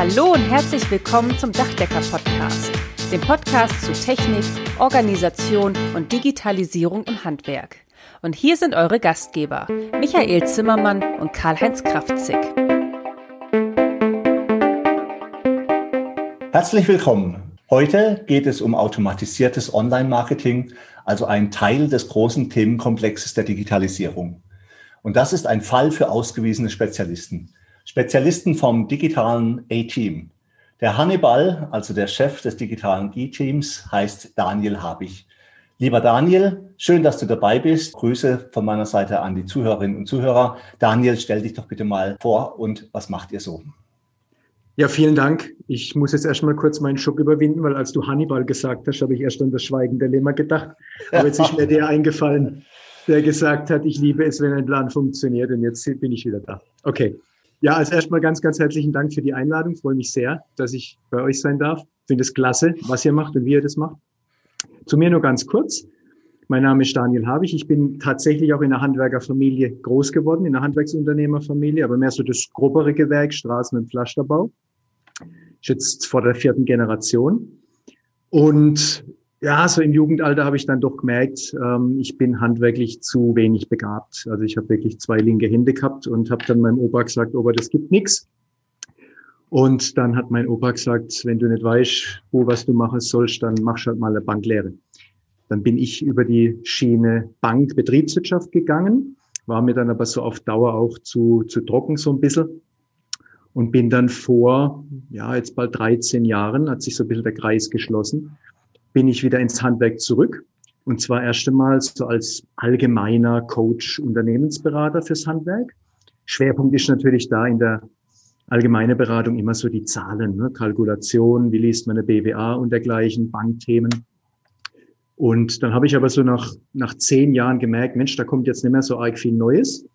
Hallo und herzlich willkommen zum Dachdecker Podcast, dem Podcast zu Technik, Organisation und Digitalisierung im Handwerk. Und hier sind eure Gastgeber, Michael Zimmermann und Karl-Heinz Kraftzig. Herzlich willkommen. Heute geht es um automatisiertes Online-Marketing, also ein Teil des großen Themenkomplexes der Digitalisierung. Und das ist ein Fall für ausgewiesene Spezialisten. Spezialisten vom digitalen A-Team. Der Hannibal, also der Chef des digitalen E-Teams, heißt Daniel Habich. Lieber Daniel, schön, dass du dabei bist. Grüße von meiner Seite an die Zuhörerinnen und Zuhörer. Daniel, stell dich doch bitte mal vor und was macht ihr so? Ja, vielen Dank. Ich muss jetzt erstmal kurz meinen Schock überwinden, weil als du Hannibal gesagt hast, habe ich erst an das Schweigen der Lämmer gedacht. Aber jetzt ist mir der eingefallen, der gesagt hat, ich liebe es, wenn ein Plan funktioniert. Und jetzt bin ich wieder da. Okay. Ja, also erstmal ganz, ganz herzlichen Dank für die Einladung. Ich freue mich sehr, dass ich bei euch sein darf. Ich finde es klasse, was ihr macht und wie ihr das macht. Zu mir nur ganz kurz. Mein Name ist Daniel Habich. Ich bin tatsächlich auch in einer Handwerkerfamilie groß geworden, in einer Handwerksunternehmerfamilie, aber mehr so das grobere Gewerk, Straßen- und Pflasterbau ist jetzt vor der vierten Generation. Und ja, so im Jugendalter habe ich dann doch gemerkt, ähm, ich bin handwerklich zu wenig begabt. Also ich habe wirklich zwei linke Hände gehabt und habe dann meinem Opa gesagt, Opa, das gibt nichts. Und dann hat mein Opa gesagt, wenn du nicht weißt, wo was du machen sollst, dann machst halt mal eine Banklehre. Dann bin ich über die Schiene Bank Betriebswirtschaft gegangen, war mir dann aber so auf Dauer auch zu, zu trocken so ein bisschen und bin dann vor, ja, jetzt bald 13 Jahren, hat sich so ein bisschen der Kreis geschlossen, bin ich wieder ins Handwerk zurück. Und zwar erst einmal so als allgemeiner Coach, Unternehmensberater fürs Handwerk. Schwerpunkt ist natürlich da in der allgemeine Beratung immer so die Zahlen, ne? Kalkulation, wie liest man eine BWA und dergleichen, Bankthemen. Und dann habe ich aber so nach, nach zehn Jahren gemerkt, Mensch, da kommt jetzt nicht mehr so arg viel Neues.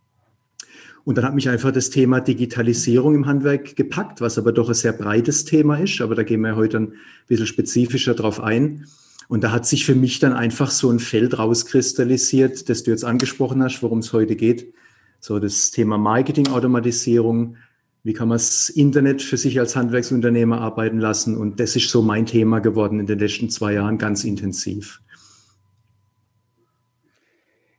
Und dann hat mich einfach das Thema Digitalisierung im Handwerk gepackt, was aber doch ein sehr breites Thema ist. Aber da gehen wir heute ein bisschen spezifischer drauf ein. Und da hat sich für mich dann einfach so ein Feld rauskristallisiert, das du jetzt angesprochen hast, worum es heute geht. So das Thema Marketing-Automatisierung. Wie kann man das Internet für sich als Handwerksunternehmer arbeiten lassen? Und das ist so mein Thema geworden in den letzten zwei Jahren ganz intensiv.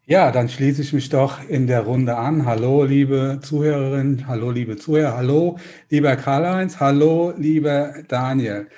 Ja, dann schließe ich mich doch in der Runde an. Hallo, liebe Zuhörerinnen, hallo, liebe Zuhörer, hallo, lieber Karl-Heinz, hallo, lieber Daniel.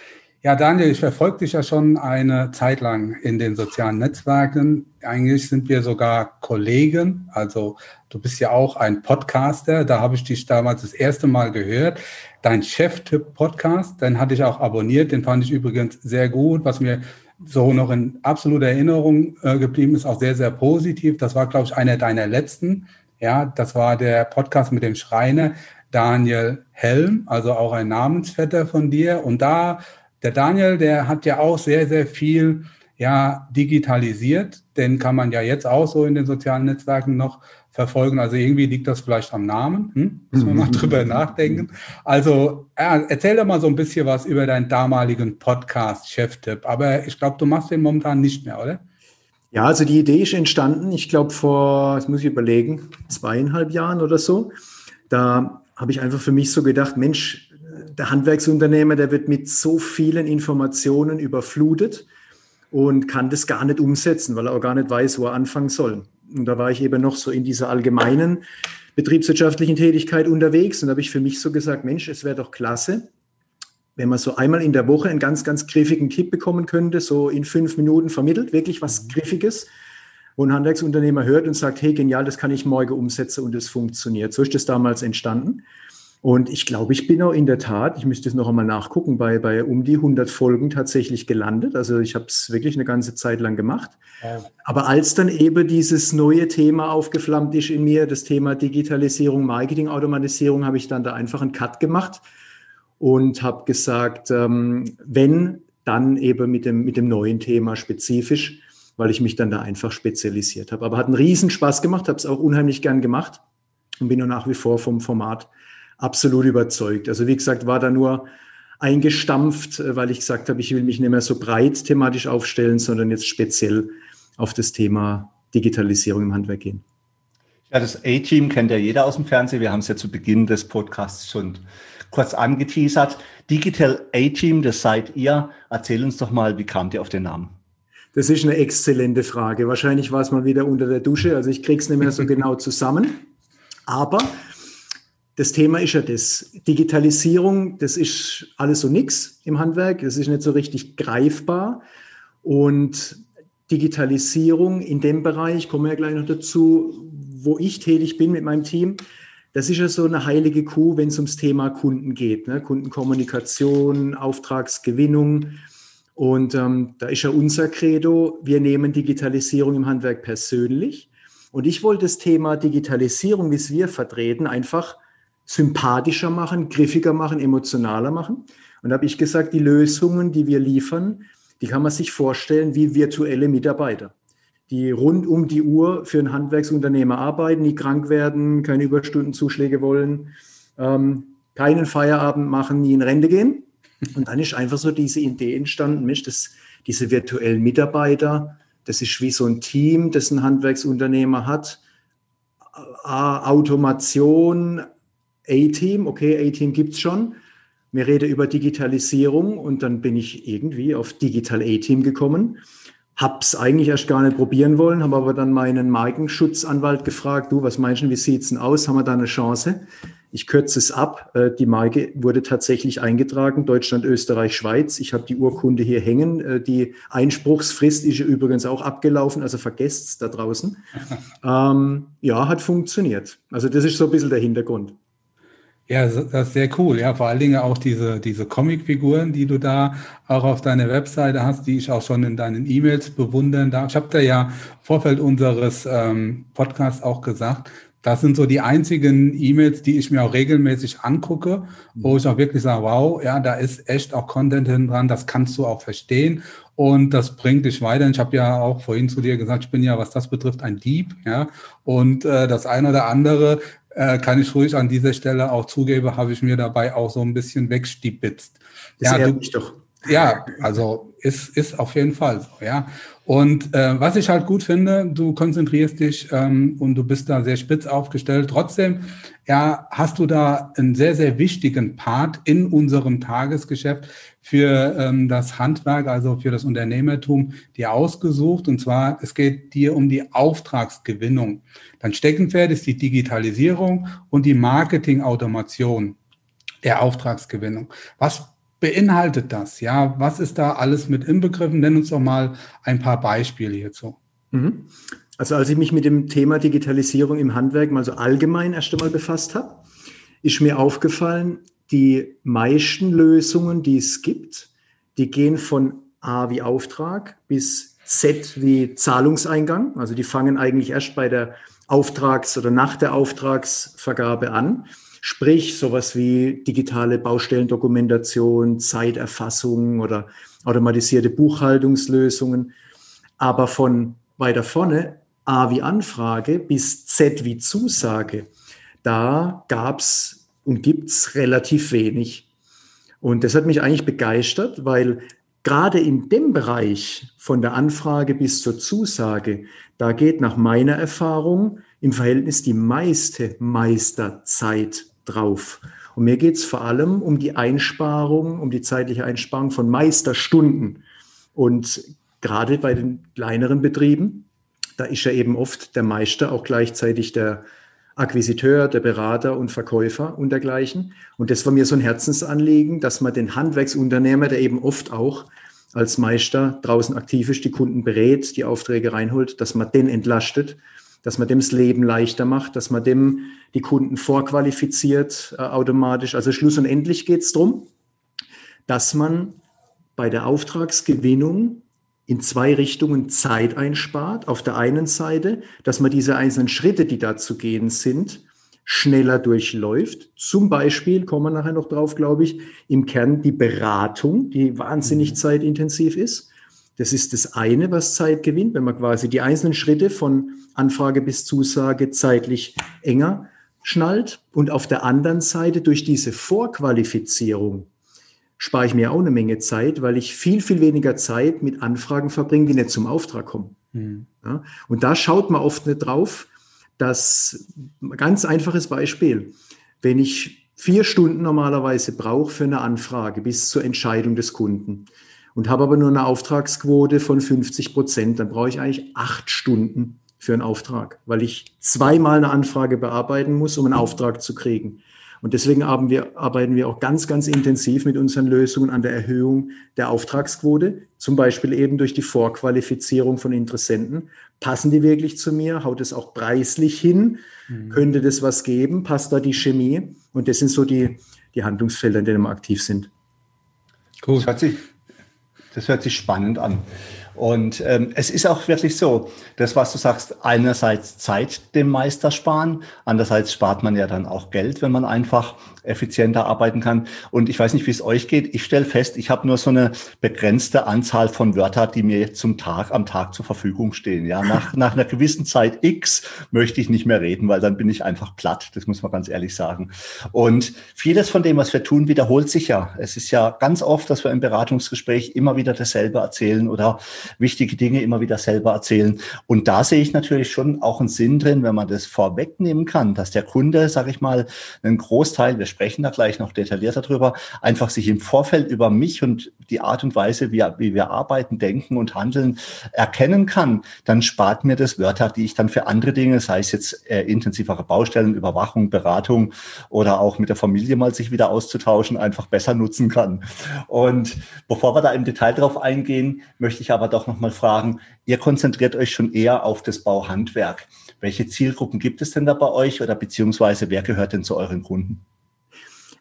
Ja, Daniel, ich verfolge dich ja schon eine Zeit lang in den sozialen Netzwerken. Eigentlich sind wir sogar Kollegen. Also du bist ja auch ein Podcaster. Da habe ich dich damals das erste Mal gehört. Dein Chef-Tipp-Podcast, den hatte ich auch abonniert. Den fand ich übrigens sehr gut. Was mir so noch in absoluter Erinnerung äh, geblieben ist, auch sehr, sehr positiv. Das war, glaube ich, einer deiner letzten. Ja, das war der Podcast mit dem Schreiner Daniel Helm, also auch ein Namensvetter von dir. Und da, der Daniel, der hat ja auch sehr, sehr viel ja, digitalisiert. Den kann man ja jetzt auch so in den sozialen Netzwerken noch verfolgen. Also irgendwie liegt das vielleicht am Namen. Hm? Müssen wir mal drüber nachdenken. Also ja, erzähl doch mal so ein bisschen was über deinen damaligen Podcast Cheftipp. Aber ich glaube, du machst den momentan nicht mehr, oder? Ja, also die Idee ist entstanden, ich glaube vor, das muss ich überlegen, zweieinhalb Jahren oder so. Da habe ich einfach für mich so gedacht, Mensch, der Handwerksunternehmer, der wird mit so vielen Informationen überflutet und kann das gar nicht umsetzen, weil er auch gar nicht weiß, wo er anfangen soll. Und da war ich eben noch so in dieser allgemeinen betriebswirtschaftlichen Tätigkeit unterwegs und da habe ich für mich so gesagt, Mensch, es wäre doch klasse, wenn man so einmal in der Woche einen ganz, ganz griffigen Tipp bekommen könnte, so in fünf Minuten vermittelt, wirklich was mhm. Griffiges, wo ein Handwerksunternehmer hört und sagt, hey, genial, das kann ich morgen umsetzen und es funktioniert. So ist das damals entstanden. Und ich glaube, ich bin auch in der Tat, ich müsste es noch einmal nachgucken, bei, bei um die 100 Folgen tatsächlich gelandet. Also ich habe es wirklich eine ganze Zeit lang gemacht. Ja. Aber als dann eben dieses neue Thema aufgeflammt ist in mir, das Thema Digitalisierung, Marketing, Automatisierung, habe ich dann da einfach einen Cut gemacht und habe gesagt, ähm, wenn, dann eben mit dem, mit dem neuen Thema spezifisch, weil ich mich dann da einfach spezialisiert habe. Aber hat einen riesen Spaß gemacht, habe es auch unheimlich gern gemacht und bin auch nach wie vor vom Format absolut überzeugt. Also wie gesagt, war da nur eingestampft, äh, weil ich gesagt habe, ich will mich nicht mehr so breit thematisch aufstellen, sondern jetzt speziell auf das Thema Digitalisierung im Handwerk gehen. Ja, das A-Team kennt ja jeder aus dem Fernsehen. Wir haben es ja zu Beginn des Podcasts schon kurz angeteasert. Digital A-Team, das seid ihr. Erzähl uns doch mal, wie kamt ihr auf den Namen? Das ist eine exzellente Frage. Wahrscheinlich war es mal wieder unter der Dusche. Also ich kriege es nicht mehr so genau zusammen. Aber das Thema ist ja das. Digitalisierung, das ist alles so nix im Handwerk. Das ist nicht so richtig greifbar. Und Digitalisierung in dem Bereich, kommen wir ja gleich noch dazu, wo ich tätig bin mit meinem Team, das ist ja so eine heilige Kuh, wenn es ums Thema Kunden geht. Ne? Kundenkommunikation, Auftragsgewinnung. Und ähm, da ist ja unser Credo, wir nehmen Digitalisierung im Handwerk persönlich. Und ich wollte das Thema Digitalisierung, wie es wir vertreten, einfach sympathischer machen, griffiger machen, emotionaler machen. Und habe ich gesagt, die Lösungen, die wir liefern, die kann man sich vorstellen wie virtuelle Mitarbeiter, die rund um die Uhr für ein Handwerksunternehmer arbeiten, nie krank werden, keine Überstundenzuschläge wollen, ähm, keinen Feierabend machen, nie in Rente gehen, und dann ist einfach so diese Idee entstanden, Mensch, das, diese virtuellen Mitarbeiter, das ist wie so ein Team, das ein Handwerksunternehmer hat. Automation, A-Team, okay, A-Team gibt es schon. Wir reden über Digitalisierung und dann bin ich irgendwie auf Digital A-Team gekommen. Hab's eigentlich erst gar nicht probieren wollen, habe aber dann meinen Markenschutzanwalt gefragt, du, was meinst du, wie sieht's denn aus? Haben wir da eine Chance? Ich kürze es ab. Äh, die Marke wurde tatsächlich eingetragen, Deutschland, Österreich, Schweiz. Ich habe die Urkunde hier hängen. Äh, die Einspruchsfrist ist übrigens auch abgelaufen, also vergesst es da draußen. ähm, ja, hat funktioniert. Also das ist so ein bisschen der Hintergrund. Ja, das ist sehr cool. Ja, vor allen Dingen auch diese, diese Comicfiguren, die du da auch auf deiner Webseite hast, die ich auch schon in deinen E-Mails bewundern darf. Ich habe da ja im Vorfeld unseres ähm, Podcasts auch gesagt, das sind so die einzigen E-Mails, die ich mir auch regelmäßig angucke, wo ich auch wirklich sage, wow, ja, da ist echt auch Content hin dran, das kannst du auch verstehen und das bringt dich weiter. Ich habe ja auch vorhin zu dir gesagt, ich bin ja, was das betrifft, ein Dieb, ja, und äh, das eine oder andere äh, kann ich ruhig an dieser Stelle auch zugeben, habe ich mir dabei auch so ein bisschen wegstibitzt. Das ja, du, mich doch. Ja, also ist, ist auf jeden Fall so, ja. Und äh, was ich halt gut finde, du konzentrierst dich ähm, und du bist da sehr spitz aufgestellt. Trotzdem, ja, hast du da einen sehr, sehr wichtigen Part in unserem Tagesgeschäft für ähm, das Handwerk, also für das Unternehmertum, dir ausgesucht. Und zwar, es geht dir um die Auftragsgewinnung. Dein Steckenpferd ist die Digitalisierung und die Marketingautomation der Auftragsgewinnung. Was beinhaltet das? Ja, was ist da alles mit inbegriffen? Nenn uns doch mal ein paar Beispiele hierzu. Mhm. Also als ich mich mit dem Thema Digitalisierung im Handwerk mal so allgemein erst einmal befasst habe, ist mir aufgefallen, die meisten Lösungen, die es gibt, die gehen von A wie Auftrag bis Z wie Zahlungseingang. Also die fangen eigentlich erst bei der Auftrags- oder nach der Auftragsvergabe an. Sprich, sowas wie digitale Baustellendokumentation, Zeiterfassung oder automatisierte Buchhaltungslösungen. Aber von weiter vorne, A wie Anfrage bis Z wie Zusage, da gab es und gibt es relativ wenig. Und das hat mich eigentlich begeistert, weil gerade in dem Bereich von der Anfrage bis zur Zusage, da geht nach meiner Erfahrung im Verhältnis die meiste Meisterzeit drauf. Und mir geht es vor allem um die Einsparung, um die zeitliche Einsparung von Meisterstunden. Und gerade bei den kleineren Betrieben, da ist ja eben oft der Meister auch gleichzeitig der Akquisiteur, der Berater und Verkäufer und dergleichen. Und das war mir so ein Herzensanliegen, dass man den Handwerksunternehmer, der eben oft auch als Meister draußen aktiv ist, die Kunden berät, die Aufträge reinholt, dass man den entlastet dass man dem das Leben leichter macht, dass man dem die Kunden vorqualifiziert äh, automatisch. Also Schluss und endlich geht es darum, dass man bei der Auftragsgewinnung in zwei Richtungen Zeit einspart. Auf der einen Seite, dass man diese einzelnen Schritte, die da zu gehen sind, schneller durchläuft. Zum Beispiel, kommen wir nachher noch drauf, glaube ich, im Kern die Beratung, die wahnsinnig mhm. zeitintensiv ist. Das ist das eine, was Zeit gewinnt, wenn man quasi die einzelnen Schritte von Anfrage bis Zusage zeitlich enger schnallt. Und auf der anderen Seite durch diese Vorqualifizierung spare ich mir auch eine Menge Zeit, weil ich viel, viel weniger Zeit mit Anfragen verbringe, die nicht zum Auftrag kommen. Mhm. Ja, und da schaut man oft nicht drauf, dass ganz einfaches Beispiel, wenn ich vier Stunden normalerweise brauche für eine Anfrage bis zur Entscheidung des Kunden und habe aber nur eine Auftragsquote von 50 Prozent, dann brauche ich eigentlich acht Stunden für einen Auftrag, weil ich zweimal eine Anfrage bearbeiten muss, um einen Auftrag zu kriegen. Und deswegen arbeiten wir, arbeiten wir auch ganz, ganz intensiv mit unseren Lösungen an der Erhöhung der Auftragsquote, zum Beispiel eben durch die Vorqualifizierung von Interessenten. Passen die wirklich zu mir? Haut es auch preislich hin? Mhm. Könnte das was geben? Passt da die Chemie? Und das sind so die, die Handlungsfelder, in denen wir aktiv sind. Cool. Das hört sich, das hört sich spannend an. Und ähm, es ist auch wirklich so, das, was du sagst, einerseits Zeit dem Meister sparen, andererseits spart man ja dann auch Geld, wenn man einfach effizienter arbeiten kann. Und ich weiß nicht, wie es euch geht. Ich stelle fest, ich habe nur so eine begrenzte Anzahl von Wörtern, die mir zum Tag, am Tag zur Verfügung stehen. Ja, nach, nach einer gewissen Zeit X möchte ich nicht mehr reden, weil dann bin ich einfach platt. Das muss man ganz ehrlich sagen. Und vieles von dem, was wir tun, wiederholt sich ja. Es ist ja ganz oft, dass wir im Beratungsgespräch immer wieder dasselbe erzählen oder wichtige Dinge immer wieder selber erzählen. Und da sehe ich natürlich schon auch einen Sinn drin, wenn man das vorwegnehmen kann, dass der Kunde, sage ich mal, einen Großteil, wir sprechen da gleich noch detaillierter drüber, einfach sich im Vorfeld über mich und die Art und Weise, wie, wie wir arbeiten, denken und handeln, erkennen kann, dann spart mir das Wörter, die ich dann für andere Dinge, sei es jetzt äh, intensivere Baustellen, Überwachung, Beratung oder auch mit der Familie mal sich wieder auszutauschen, einfach besser nutzen kann. Und bevor wir da im Detail drauf eingehen, möchte ich aber doch nochmal fragen, ihr konzentriert euch schon eher auf das Bauhandwerk. Welche Zielgruppen gibt es denn da bei euch oder beziehungsweise wer gehört denn zu euren Kunden?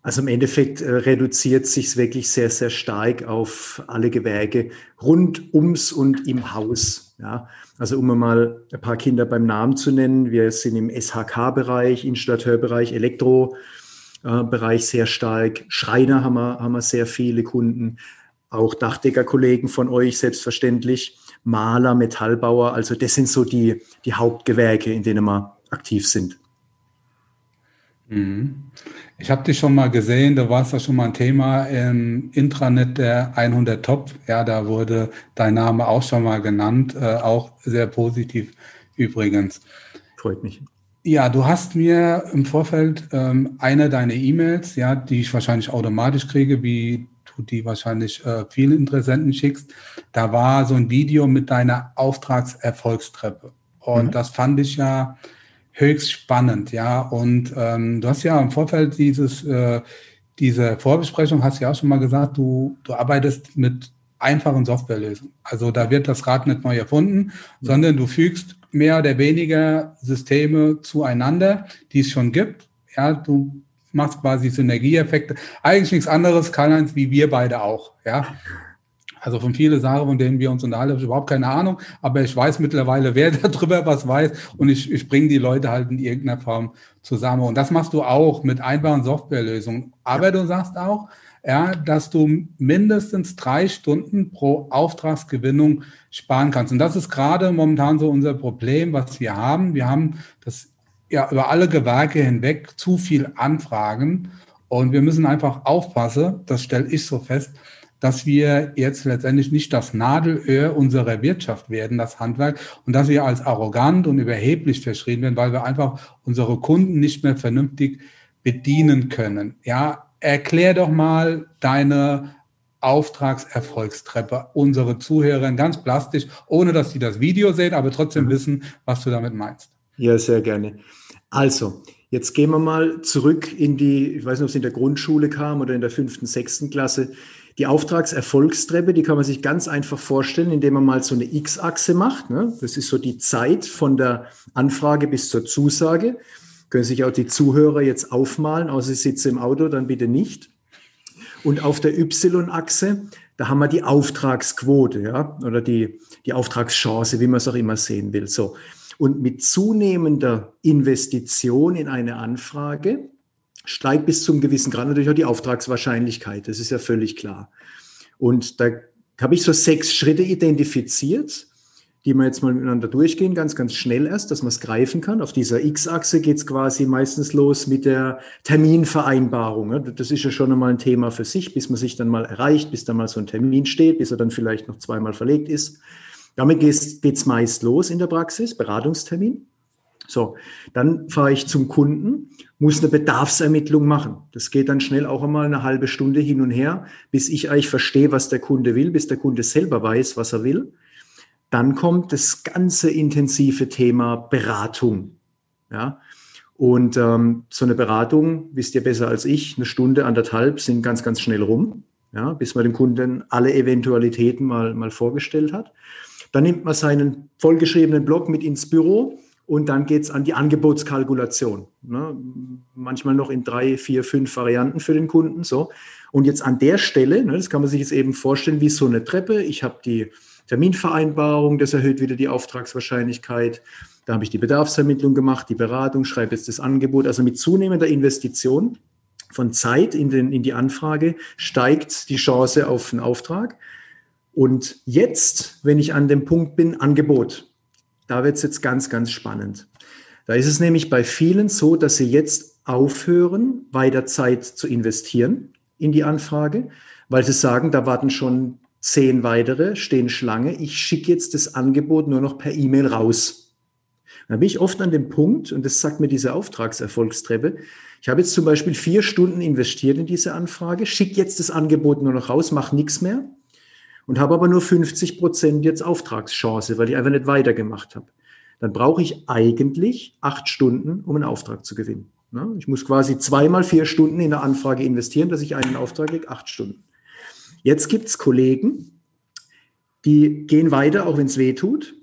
Also im Endeffekt äh, reduziert sich es wirklich sehr, sehr stark auf alle Gewerke rund ums und im Haus. Ja, also um mal ein paar Kinder beim Namen zu nennen, wir sind im SHK-Bereich, Installateurbereich, Elektrobereich sehr stark. Schreiner haben wir, haben wir sehr viele Kunden, auch Dachdeckerkollegen von euch selbstverständlich, Maler, Metallbauer. Also das sind so die, die Hauptgewerke, in denen wir aktiv sind. Mhm. Ich habe dich schon mal gesehen, da warst ja schon mal ein Thema im Intranet der 100 Top. Ja, da wurde dein Name auch schon mal genannt, äh, auch sehr positiv übrigens. Freut mich. Ja, du hast mir im Vorfeld ähm, eine deiner E-Mails, ja, die ich wahrscheinlich automatisch kriege, wie du die wahrscheinlich äh, vielen Interessenten schickst. Da war so ein Video mit deiner Auftragserfolgstreppe. Und mhm. das fand ich ja höchst spannend, ja. Und ähm, du hast ja im Vorfeld dieses, äh, diese Vorbesprechung, hast ja auch schon mal gesagt, du, du arbeitest mit einfachen Softwarelösungen. Also da wird das Rad nicht neu erfunden, mhm. sondern du fügst mehr oder weniger Systeme zueinander, die es schon gibt. Ja, du machst quasi Synergieeffekte. Eigentlich nichts anderes, Karl-Heinz, wie wir beide auch. Ja. Also von vielen Sachen, von denen wir uns unterhalten, habe ich überhaupt keine Ahnung, aber ich weiß mittlerweile, wer darüber was weiß und ich, ich bringe die Leute halt in irgendeiner Form zusammen. Und das machst du auch mit einfachen Softwarelösungen. Aber du sagst auch, ja, dass du mindestens drei Stunden pro Auftragsgewinnung sparen kannst. Und das ist gerade momentan so unser Problem, was wir haben. Wir haben das ja über alle Gewerke hinweg zu viel Anfragen und wir müssen einfach aufpassen, das stelle ich so fest, dass wir jetzt letztendlich nicht das Nadelöhr unserer Wirtschaft werden, das Handwerk, und dass wir als arrogant und überheblich verschrien werden, weil wir einfach unsere Kunden nicht mehr vernünftig bedienen können. Ja, erklär doch mal deine Auftragserfolgstreppe unsere Zuhörer ganz plastisch, ohne dass sie das Video sehen, aber trotzdem mhm. wissen, was du damit meinst. Ja, sehr gerne. Also, jetzt gehen wir mal zurück in die, ich weiß nicht, ob es in der Grundschule kam oder in der fünften, sechsten Klasse. Die Auftragserfolgstreppe, die kann man sich ganz einfach vorstellen, indem man mal so eine X-Achse macht. Ne? Das ist so die Zeit von der Anfrage bis zur Zusage. Können sich auch die Zuhörer jetzt aufmalen, außer sie sitzen im Auto, dann bitte nicht. Und auf der Y-Achse, da haben wir die Auftragsquote, ja, oder die, die Auftragschance, wie man es auch immer sehen will. So. Und mit zunehmender Investition in eine Anfrage steigt bis zum gewissen Grad natürlich auch die Auftragswahrscheinlichkeit. Das ist ja völlig klar. Und da habe ich so sechs Schritte identifiziert, die wir jetzt mal miteinander durchgehen, ganz, ganz schnell erst, dass man es greifen kann. Auf dieser X-Achse geht es quasi meistens los mit der Terminvereinbarung. Das ist ja schon einmal ein Thema für sich, bis man sich dann mal erreicht, bis dann mal so ein Termin steht, bis er dann vielleicht noch zweimal verlegt ist. Damit geht es meist los in der Praxis, Beratungstermin. So, dann fahre ich zum Kunden, muss eine Bedarfsermittlung machen. Das geht dann schnell auch einmal eine halbe Stunde hin und her, bis ich eigentlich verstehe, was der Kunde will, bis der Kunde selber weiß, was er will. Dann kommt das ganze intensive Thema Beratung. Ja, und ähm, so eine Beratung, wisst ihr besser als ich, eine Stunde, anderthalb sind ganz, ganz schnell rum, ja, bis man dem Kunden alle Eventualitäten mal, mal vorgestellt hat. Dann nimmt man seinen vollgeschriebenen Blog mit ins Büro und dann geht's an die Angebotskalkulation. Ne? Manchmal noch in drei, vier, fünf Varianten für den Kunden. So. Und jetzt an der Stelle, ne, das kann man sich jetzt eben vorstellen, wie so eine Treppe. Ich habe die Terminvereinbarung, das erhöht wieder die Auftragswahrscheinlichkeit. Da habe ich die Bedarfsermittlung gemacht, die Beratung, schreibe jetzt das Angebot. Also mit zunehmender Investition von Zeit in, den, in die Anfrage steigt die Chance auf einen Auftrag. Und jetzt, wenn ich an dem Punkt bin, Angebot. Da wird es jetzt ganz, ganz spannend. Da ist es nämlich bei vielen so, dass sie jetzt aufhören, weiter Zeit zu investieren in die Anfrage, weil sie sagen, da warten schon zehn weitere, stehen Schlange. Ich schicke jetzt das Angebot nur noch per E-Mail raus. Da bin ich oft an dem Punkt, und das sagt mir diese Auftragserfolgstreppe, ich habe jetzt zum Beispiel vier Stunden investiert in diese Anfrage, schicke jetzt das Angebot nur noch raus, mache nichts mehr und habe aber nur 50 Prozent jetzt Auftragschance, weil ich einfach nicht weitergemacht habe. Dann brauche ich eigentlich acht Stunden, um einen Auftrag zu gewinnen. Ich muss quasi zweimal vier Stunden in eine Anfrage investieren, dass ich einen Auftrag kriege, acht Stunden. Jetzt gibt es Kollegen, die gehen weiter, auch wenn es weh tut,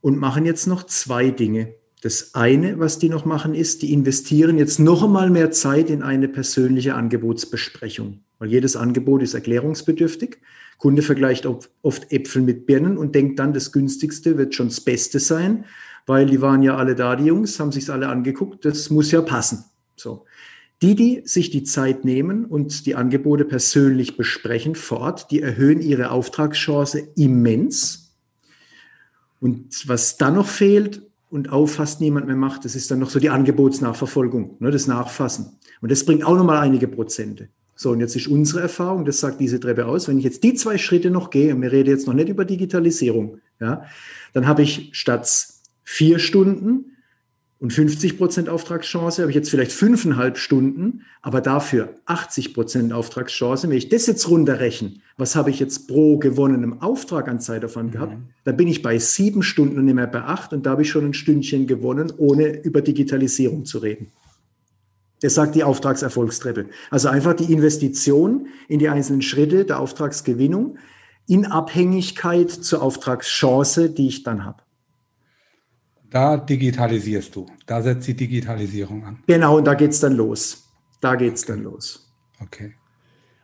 und machen jetzt noch zwei Dinge. Das eine, was die noch machen, ist, die investieren jetzt noch einmal mehr Zeit in eine persönliche Angebotsbesprechung, weil jedes Angebot ist erklärungsbedürftig. Kunde vergleicht oft Äpfel mit Birnen und denkt dann, das günstigste wird schon das Beste sein, weil die waren ja alle da, die Jungs, haben sich alle angeguckt, das muss ja passen. So. Die, die sich die Zeit nehmen und die Angebote persönlich besprechen vor die erhöhen ihre Auftragschance immens. Und was dann noch fehlt und auch fast niemand mehr macht, das ist dann noch so die Angebotsnachverfolgung, ne, das Nachfassen. Und das bringt auch nochmal einige Prozente. So, und jetzt ist unsere Erfahrung, das sagt diese Treppe aus, wenn ich jetzt die zwei Schritte noch gehe, und wir reden jetzt noch nicht über Digitalisierung, ja, dann habe ich statt vier Stunden und 50 Prozent Auftragschance, habe ich jetzt vielleicht fünfeinhalb Stunden, aber dafür 80 Prozent Auftragschance. Wenn ich das jetzt runterrechne, was habe ich jetzt pro gewonnenem Auftrag an Zeitaufwand mhm. gehabt, dann bin ich bei sieben Stunden und nicht mehr bei acht und da habe ich schon ein Stündchen gewonnen, ohne über Digitalisierung zu reden. Das sagt die Auftragserfolgstreppe. Also einfach die Investition in die einzelnen Schritte der Auftragsgewinnung in Abhängigkeit zur Auftragschance, die ich dann habe. Da digitalisierst du. Da setzt die Digitalisierung an. Genau, und da geht es dann los. Da geht es dann los. Okay.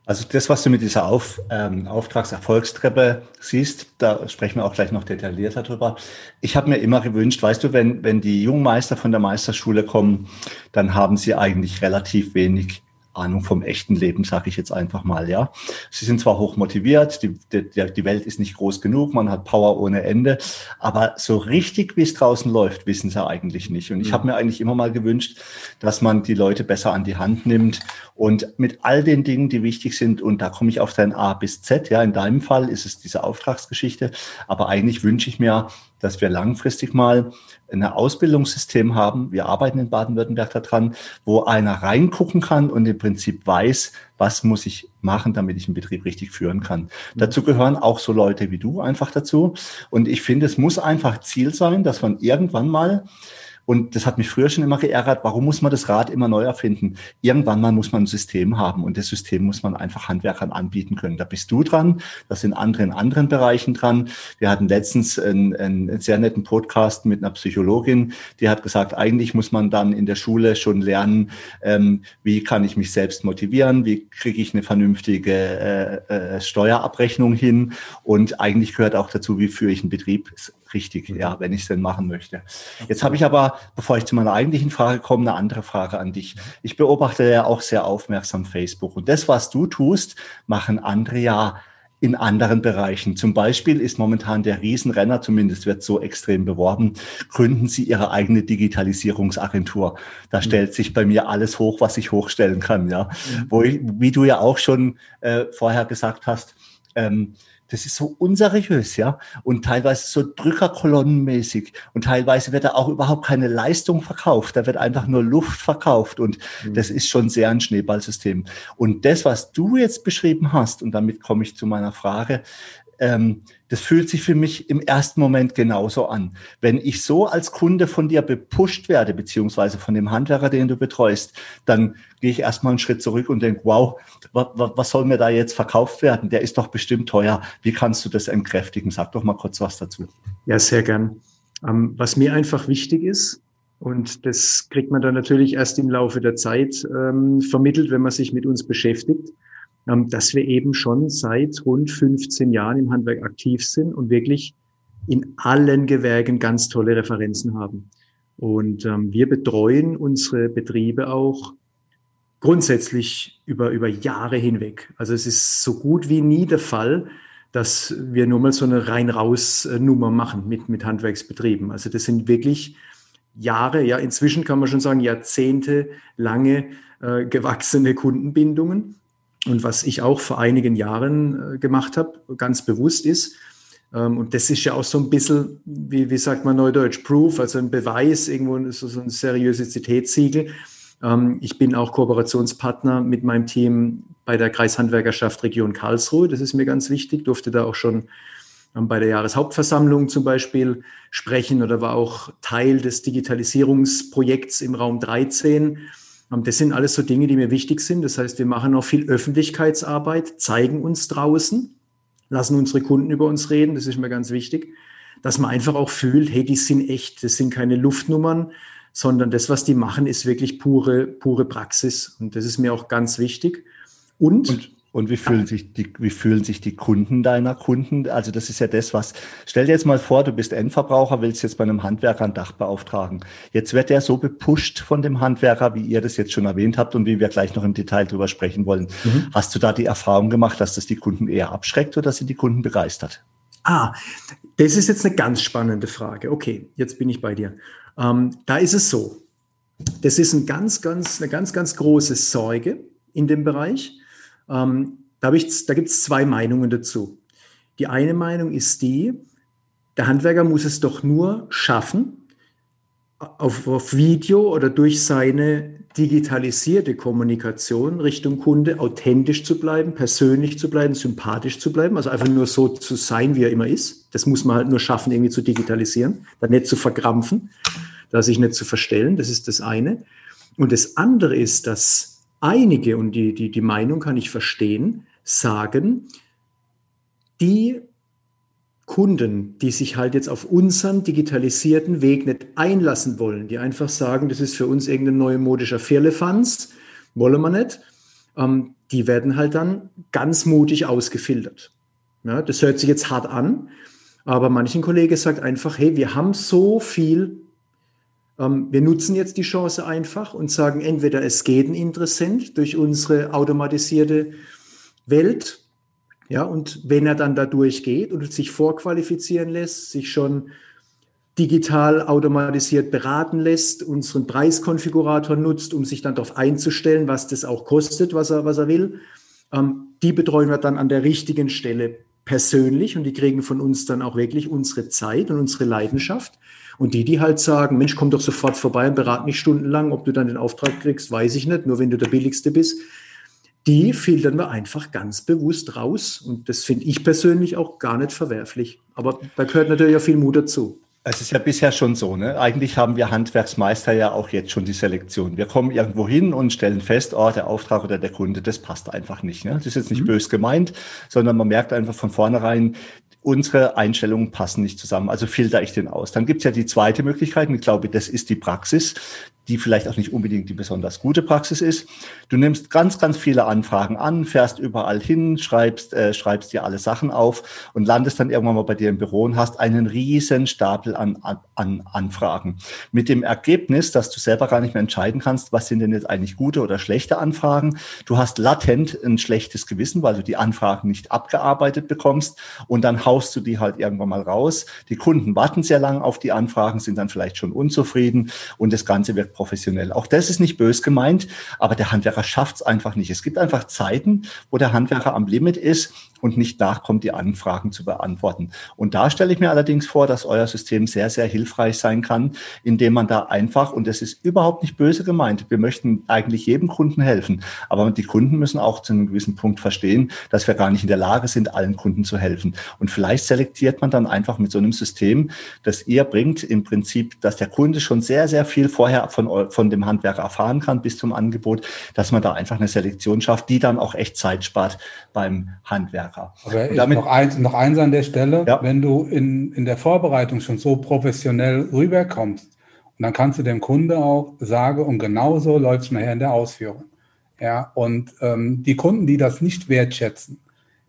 Also das, was du mit dieser Auf, ähm, Auftragserfolgstreppe siehst, da sprechen wir auch gleich noch detaillierter drüber. Ich habe mir immer gewünscht, weißt du, wenn, wenn die Jungmeister von der Meisterschule kommen, dann haben sie eigentlich relativ wenig Ahnung vom echten Leben, sage ich jetzt einfach mal, ja. Sie sind zwar hoch motiviert, die, die, die Welt ist nicht groß genug, man hat Power ohne Ende, aber so richtig, wie es draußen läuft, wissen sie eigentlich nicht. Und ich mhm. habe mir eigentlich immer mal gewünscht, dass man die Leute besser an die Hand nimmt und mit all den Dingen, die wichtig sind, und da komme ich auf dein A bis Z, ja, in deinem Fall ist es diese Auftragsgeschichte, aber eigentlich wünsche ich mir, dass wir langfristig mal ein Ausbildungssystem haben. Wir arbeiten in Baden-Württemberg daran, wo einer reingucken kann und im Prinzip weiß, was muss ich machen, damit ich einen Betrieb richtig führen kann. Mhm. Dazu gehören auch so Leute wie du einfach dazu. Und ich finde, es muss einfach Ziel sein, dass man irgendwann mal und das hat mich früher schon immer geärgert. Warum muss man das Rad immer neu erfinden? Irgendwann mal muss man ein System haben und das System muss man einfach Handwerkern anbieten können. Da bist du dran, da sind andere in anderen Bereichen dran. Wir hatten letztens einen, einen sehr netten Podcast mit einer Psychologin, die hat gesagt, eigentlich muss man dann in der Schule schon lernen, ähm, wie kann ich mich selbst motivieren, wie kriege ich eine vernünftige äh, äh, Steuerabrechnung hin und eigentlich gehört auch dazu, wie führe ich einen Betrieb richtig, ja, wenn ich es denn machen möchte. Jetzt habe ich aber, bevor ich zu meiner eigentlichen Frage komme, eine andere Frage an dich. Ich beobachte ja auch sehr aufmerksam Facebook und das, was du tust, machen andere ja in anderen Bereichen. Zum Beispiel ist momentan der Riesenrenner, zumindest wird so extrem beworben, gründen Sie Ihre eigene Digitalisierungsagentur. Da mhm. stellt sich bei mir alles hoch, was ich hochstellen kann. Ja, mhm. wo ich, wie du ja auch schon äh, vorher gesagt hast, ähm, das ist so unseriös, ja. Und teilweise so drückerkolonnenmäßig. Und teilweise wird da auch überhaupt keine Leistung verkauft. Da wird einfach nur Luft verkauft. Und mhm. das ist schon sehr ein Schneeballsystem. Und das, was du jetzt beschrieben hast, und damit komme ich zu meiner Frage, ähm, das fühlt sich für mich im ersten Moment genauso an. Wenn ich so als Kunde von dir bepusht werde, beziehungsweise von dem Handwerker, den du betreust, dann gehe ich erstmal einen Schritt zurück und denke, wow, was, soll mir da jetzt verkauft werden? Der ist doch bestimmt teuer. Wie kannst du das entkräftigen? Sag doch mal kurz was dazu. Ja, sehr gern. Ähm, was mir einfach wichtig ist, und das kriegt man dann natürlich erst im Laufe der Zeit ähm, vermittelt, wenn man sich mit uns beschäftigt, dass wir eben schon seit rund 15 Jahren im Handwerk aktiv sind und wirklich in allen Gewerken ganz tolle Referenzen haben. Und ähm, wir betreuen unsere Betriebe auch grundsätzlich über, über Jahre hinweg. Also es ist so gut wie nie der Fall, dass wir nur mal so eine rein-raus-Nummer machen mit, mit Handwerksbetrieben. Also das sind wirklich Jahre, ja inzwischen kann man schon sagen Jahrzehnte lange äh, gewachsene Kundenbindungen. Und was ich auch vor einigen Jahren äh, gemacht habe, ganz bewusst ist, ähm, und das ist ja auch so ein bisschen, wie, wie sagt man neudeutsch, Proof, also ein Beweis, irgendwo so, ein Seriositätssiegel. Ähm, ich bin auch Kooperationspartner mit meinem Team bei der Kreishandwerkerschaft Region Karlsruhe. Das ist mir ganz wichtig, durfte da auch schon ähm, bei der Jahreshauptversammlung zum Beispiel sprechen oder war auch Teil des Digitalisierungsprojekts im Raum 13 das sind alles so Dinge, die mir wichtig sind. Das heißt, wir machen auch viel Öffentlichkeitsarbeit, zeigen uns draußen, lassen unsere Kunden über uns reden. Das ist mir ganz wichtig, dass man einfach auch fühlt, hey, die sind echt, das sind keine Luftnummern, sondern das, was die machen, ist wirklich pure, pure Praxis. Und das ist mir auch ganz wichtig. Und, und und wie fühlen sich die, wie fühlen sich die Kunden deiner Kunden? Also das ist ja das, was, stell dir jetzt mal vor, du bist Endverbraucher, willst jetzt bei einem Handwerker ein Dach beauftragen. Jetzt wird der so bepusht von dem Handwerker, wie ihr das jetzt schon erwähnt habt und wie wir gleich noch im Detail drüber sprechen wollen. Mhm. Hast du da die Erfahrung gemacht, dass das die Kunden eher abschreckt oder sind die Kunden begeistert? Ah, das ist jetzt eine ganz spannende Frage. Okay, jetzt bin ich bei dir. Ähm, da ist es so. Das ist ein ganz, ganz, eine ganz, ganz große Sorge in dem Bereich ähm, da, da gibt es zwei Meinungen dazu. Die eine Meinung ist die, der Handwerker muss es doch nur schaffen, auf, auf, Video oder durch seine digitalisierte Kommunikation Richtung Kunde authentisch zu bleiben, persönlich zu bleiben, sympathisch zu bleiben, also einfach nur so zu sein, wie er immer ist. Das muss man halt nur schaffen, irgendwie zu digitalisieren, dann nicht zu verkrampfen, da sich nicht zu verstellen. Das ist das eine. Und das andere ist, dass einige, und die, die, die Meinung kann ich verstehen, sagen, die Kunden, die sich halt jetzt auf unseren digitalisierten Weg nicht einlassen wollen, die einfach sagen, das ist für uns irgendein neumodischer Firlefanz, wollen wir nicht, ähm, die werden halt dann ganz mutig ausgefiltert. Ja, das hört sich jetzt hart an, aber manchen Kollege sagt einfach, hey, wir haben so viel wir nutzen jetzt die Chance einfach und sagen, entweder es geht ein Interessent durch unsere automatisierte Welt, ja, und wenn er dann da durchgeht und sich vorqualifizieren lässt, sich schon digital automatisiert beraten lässt, unseren Preiskonfigurator nutzt, um sich dann darauf einzustellen, was das auch kostet, was er, was er will, ähm, die betreuen wir dann an der richtigen Stelle persönlich und die kriegen von uns dann auch wirklich unsere Zeit und unsere Leidenschaft. Und die, die halt sagen, Mensch, komm doch sofort vorbei und berat mich stundenlang, ob du dann den Auftrag kriegst, weiß ich nicht, nur wenn du der Billigste bist, die filtern wir einfach ganz bewusst raus. Und das finde ich persönlich auch gar nicht verwerflich. Aber da gehört natürlich auch viel Mut dazu. Es ist ja bisher schon so, ne? Eigentlich haben wir Handwerksmeister ja auch jetzt schon die Selektion. Wir kommen irgendwo hin und stellen fest, oh, der Auftrag oder der Kunde, das passt einfach nicht. Ne? Das ist jetzt nicht mhm. bös gemeint, sondern man merkt einfach von vornherein, unsere Einstellungen passen nicht zusammen. Also filter ich den aus. Dann gibt's ja die zweite Möglichkeit, und ich glaube, das ist die Praxis die vielleicht auch nicht unbedingt die besonders gute Praxis ist. Du nimmst ganz, ganz viele Anfragen an, fährst überall hin, schreibst, äh, schreibst dir alle Sachen auf und landest dann irgendwann mal bei dir im Büro und hast einen riesen Stapel an, an Anfragen. Mit dem Ergebnis, dass du selber gar nicht mehr entscheiden kannst, was sind denn jetzt eigentlich gute oder schlechte Anfragen. Du hast latent ein schlechtes Gewissen, weil du die Anfragen nicht abgearbeitet bekommst und dann haust du die halt irgendwann mal raus. Die Kunden warten sehr lang auf die Anfragen, sind dann vielleicht schon unzufrieden und das Ganze wird professionell. Auch das ist nicht bös gemeint, aber der Handwerker schafft es einfach nicht. Es gibt einfach Zeiten, wo der Handwerker am Limit ist und nicht nachkommt, die Anfragen zu beantworten. Und da stelle ich mir allerdings vor, dass euer System sehr, sehr hilfreich sein kann, indem man da einfach, und das ist überhaupt nicht böse gemeint, wir möchten eigentlich jedem Kunden helfen, aber die Kunden müssen auch zu einem gewissen Punkt verstehen, dass wir gar nicht in der Lage sind, allen Kunden zu helfen. Und vielleicht selektiert man dann einfach mit so einem System, das ihr bringt, im Prinzip, dass der Kunde schon sehr, sehr viel vorher von, von dem Handwerker erfahren kann bis zum Angebot, dass man da einfach eine Selektion schafft, die dann auch echt Zeit spart beim Handwerker. Aber damit, noch, eins, noch eins an der Stelle, ja. wenn du in, in der Vorbereitung schon so professionell rüberkommst, und dann kannst du dem Kunde auch sagen, und genauso läuft es nachher in der Ausführung. Ja, und ähm, die Kunden, die das nicht wertschätzen,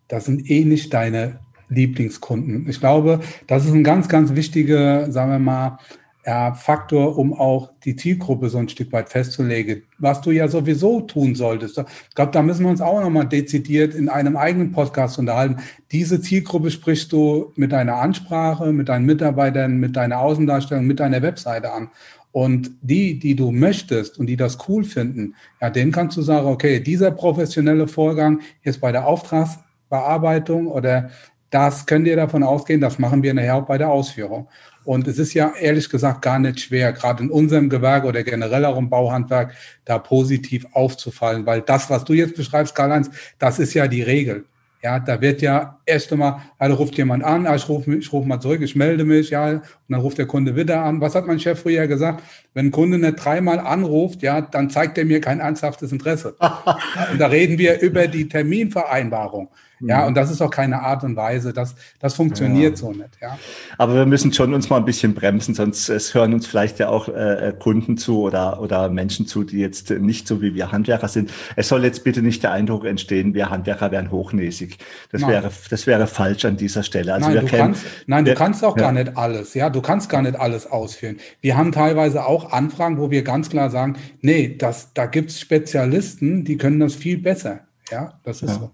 das sind eh nicht deine Lieblingskunden. Ich glaube, das ist ein ganz, ganz wichtiger, sagen wir mal, ja, Faktor, um auch die Zielgruppe so ein Stück weit festzulegen, was du ja sowieso tun solltest. Ich glaube, da müssen wir uns auch nochmal dezidiert in einem eigenen Podcast unterhalten. Diese Zielgruppe sprichst du mit deiner Ansprache, mit deinen Mitarbeitern, mit deiner Außendarstellung, mit deiner Webseite an. Und die, die du möchtest und die das cool finden, ja, denen kannst du sagen, okay, dieser professionelle Vorgang jetzt bei der Auftragsbearbeitung oder das könnt ihr davon ausgehen, das machen wir nachher auch bei der Ausführung. Und es ist ja ehrlich gesagt gar nicht schwer, gerade in unserem Gewerbe oder generell auch im Bauhandwerk, da positiv aufzufallen, weil das, was du jetzt beschreibst, Karl-Heinz, das ist ja die Regel. Ja, da wird ja erst einmal, also ruft jemand an, ah, ich rufe ich ruf mal zurück, ich melde mich, ja, und dann ruft der Kunde wieder an. Was hat mein Chef früher gesagt? Wenn ein Kunde nicht dreimal anruft, ja, dann zeigt er mir kein ernsthaftes Interesse. und da reden wir über die Terminvereinbarung. Ja, mhm. und das ist auch keine Art und Weise, das, das funktioniert ja. so nicht. Ja. Aber wir müssen schon uns mal ein bisschen bremsen, sonst es hören uns vielleicht ja auch äh, äh, Kunden zu oder, oder Menschen zu, die jetzt nicht so wie wir Handwerker sind. Es soll jetzt bitte nicht der Eindruck entstehen, wir Handwerker wären hochnäsig. Das wäre, das wäre falsch an dieser Stelle. Also nein, wir du, kennen, kannst, nein wir, du kannst auch ja. gar nicht alles. Ja, du kannst gar nicht alles ausführen. Wir haben teilweise auch Anfragen, wo wir ganz klar sagen, nee, das, da gibt's Spezialisten, die können das viel besser. Ja, das ist ja. so.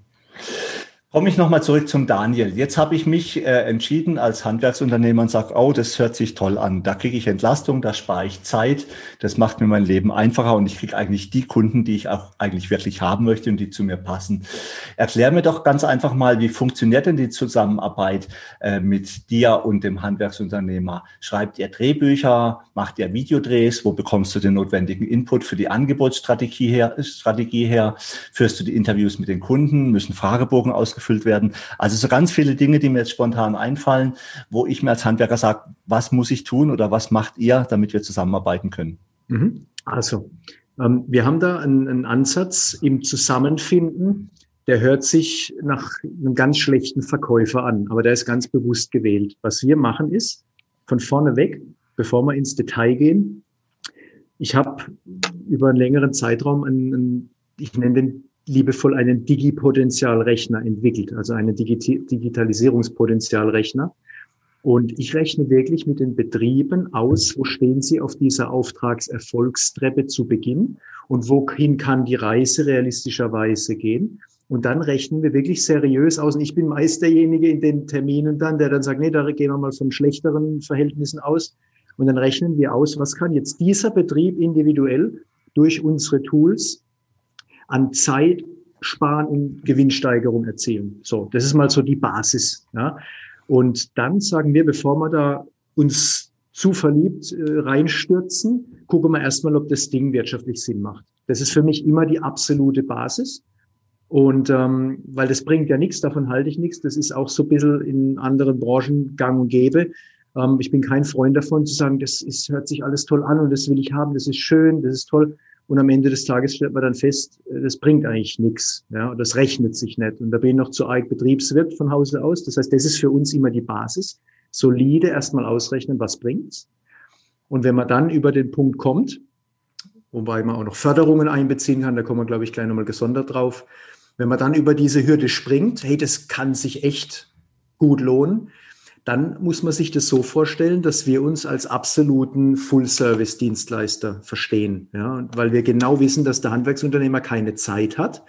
Komme ich nochmal zurück zum Daniel. Jetzt habe ich mich äh, entschieden als Handwerksunternehmer und sage, oh, das hört sich toll an. Da kriege ich Entlastung, da spare ich Zeit, das macht mir mein Leben einfacher und ich kriege eigentlich die Kunden, die ich auch eigentlich wirklich haben möchte und die zu mir passen. Erklär mir doch ganz einfach mal, wie funktioniert denn die Zusammenarbeit äh, mit dir und dem Handwerksunternehmer? Schreibt ihr Drehbücher? Macht ihr Videodrehs? Wo bekommst du den notwendigen Input für die Angebotsstrategie her? Strategie her? Führst du die Interviews mit den Kunden? Müssen Fragebogen ausgeführt ausgefüllt werden. Also so ganz viele Dinge, die mir jetzt spontan einfallen, wo ich mir als Handwerker sage, was muss ich tun oder was macht ihr, damit wir zusammenarbeiten können? Mhm. Also, ähm, wir haben da einen, einen Ansatz im Zusammenfinden, der hört sich nach einem ganz schlechten Verkäufer an, aber der ist ganz bewusst gewählt. Was wir machen ist, von vorne weg, bevor wir ins Detail gehen, ich habe über einen längeren Zeitraum einen, einen ich nenne den liebevoll einen Digipotentialrechner entwickelt, also einen Digi Digitalisierungspotenzialrechner. Und ich rechne wirklich mit den Betrieben aus, wo stehen sie auf dieser Auftragserfolgstreppe zu Beginn und wohin kann die Reise realistischerweise gehen. Und dann rechnen wir wirklich seriös aus. Und ich bin meist derjenige in den Terminen dann, der dann sagt, nee, da gehen wir mal von schlechteren Verhältnissen aus. Und dann rechnen wir aus, was kann jetzt dieser Betrieb individuell durch unsere Tools an Zeit sparen und Gewinnsteigerung erzielen. So, das ist mal so die Basis. Ja. Und dann sagen wir, bevor wir da uns zu verliebt äh, reinstürzen, gucken wir erstmal, ob das Ding wirtschaftlich Sinn macht. Das ist für mich immer die absolute Basis. Und ähm, weil das bringt ja nichts, davon halte ich nichts. Das ist auch so ein bisschen in anderen Branchen gang und gäbe. Ähm, ich bin kein Freund davon zu sagen, das ist, hört sich alles toll an und das will ich haben, das ist schön, das ist toll. Und am Ende des Tages stellt man dann fest, äh, das bringt eigentlich nichts. Ja, das rechnet sich nicht. Und da bin ich noch zu arg Betriebswirt von Hause aus. Das heißt, das ist für uns immer die Basis. Solide erstmal ausrechnen, was bringt's. Und wenn man dann über den Punkt kommt, wobei man auch noch Förderungen einbeziehen kann, da kommen wir, glaube ich, gleich nochmal gesondert drauf. Wenn man dann über diese Hürde springt, hey, das kann sich echt gut lohnen, dann muss man sich das so vorstellen, dass wir uns als absoluten Full-Service-Dienstleister verstehen, ja, weil wir genau wissen, dass der Handwerksunternehmer keine Zeit hat.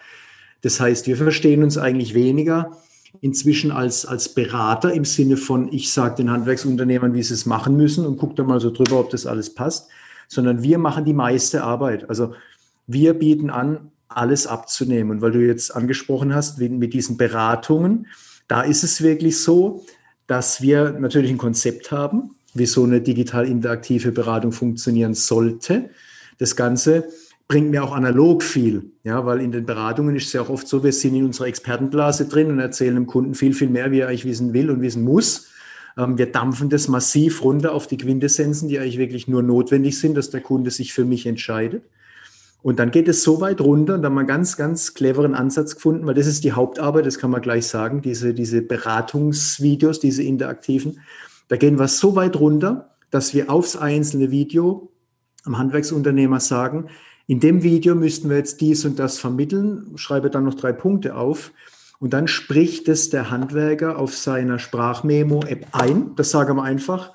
Das heißt, wir verstehen uns eigentlich weniger inzwischen als, als Berater im Sinne von, ich sage den Handwerksunternehmern, wie sie es machen müssen und gucke da mal so drüber, ob das alles passt, sondern wir machen die meiste Arbeit. Also wir bieten an, alles abzunehmen. Und weil du jetzt angesprochen hast, mit diesen Beratungen, da ist es wirklich so, dass wir natürlich ein Konzept haben, wie so eine digital interaktive Beratung funktionieren sollte. Das Ganze bringt mir auch analog viel, ja, weil in den Beratungen ist es ja auch oft so, wir sind in unserer Expertenblase drin und erzählen dem Kunden viel, viel mehr, wie er eigentlich wissen will und wissen muss. Ähm, wir dampfen das massiv runter auf die Quintessenzen, die eigentlich wirklich nur notwendig sind, dass der Kunde sich für mich entscheidet. Und dann geht es so weit runter und da haben wir einen ganz, ganz cleveren Ansatz gefunden, weil das ist die Hauptarbeit, das kann man gleich sagen, diese, diese Beratungsvideos, diese interaktiven. Da gehen wir so weit runter, dass wir aufs einzelne Video am Handwerksunternehmer sagen, in dem Video müssten wir jetzt dies und das vermitteln, schreibe dann noch drei Punkte auf und dann spricht es der Handwerker auf seiner Sprachmemo-App ein. Das sagen wir einfach.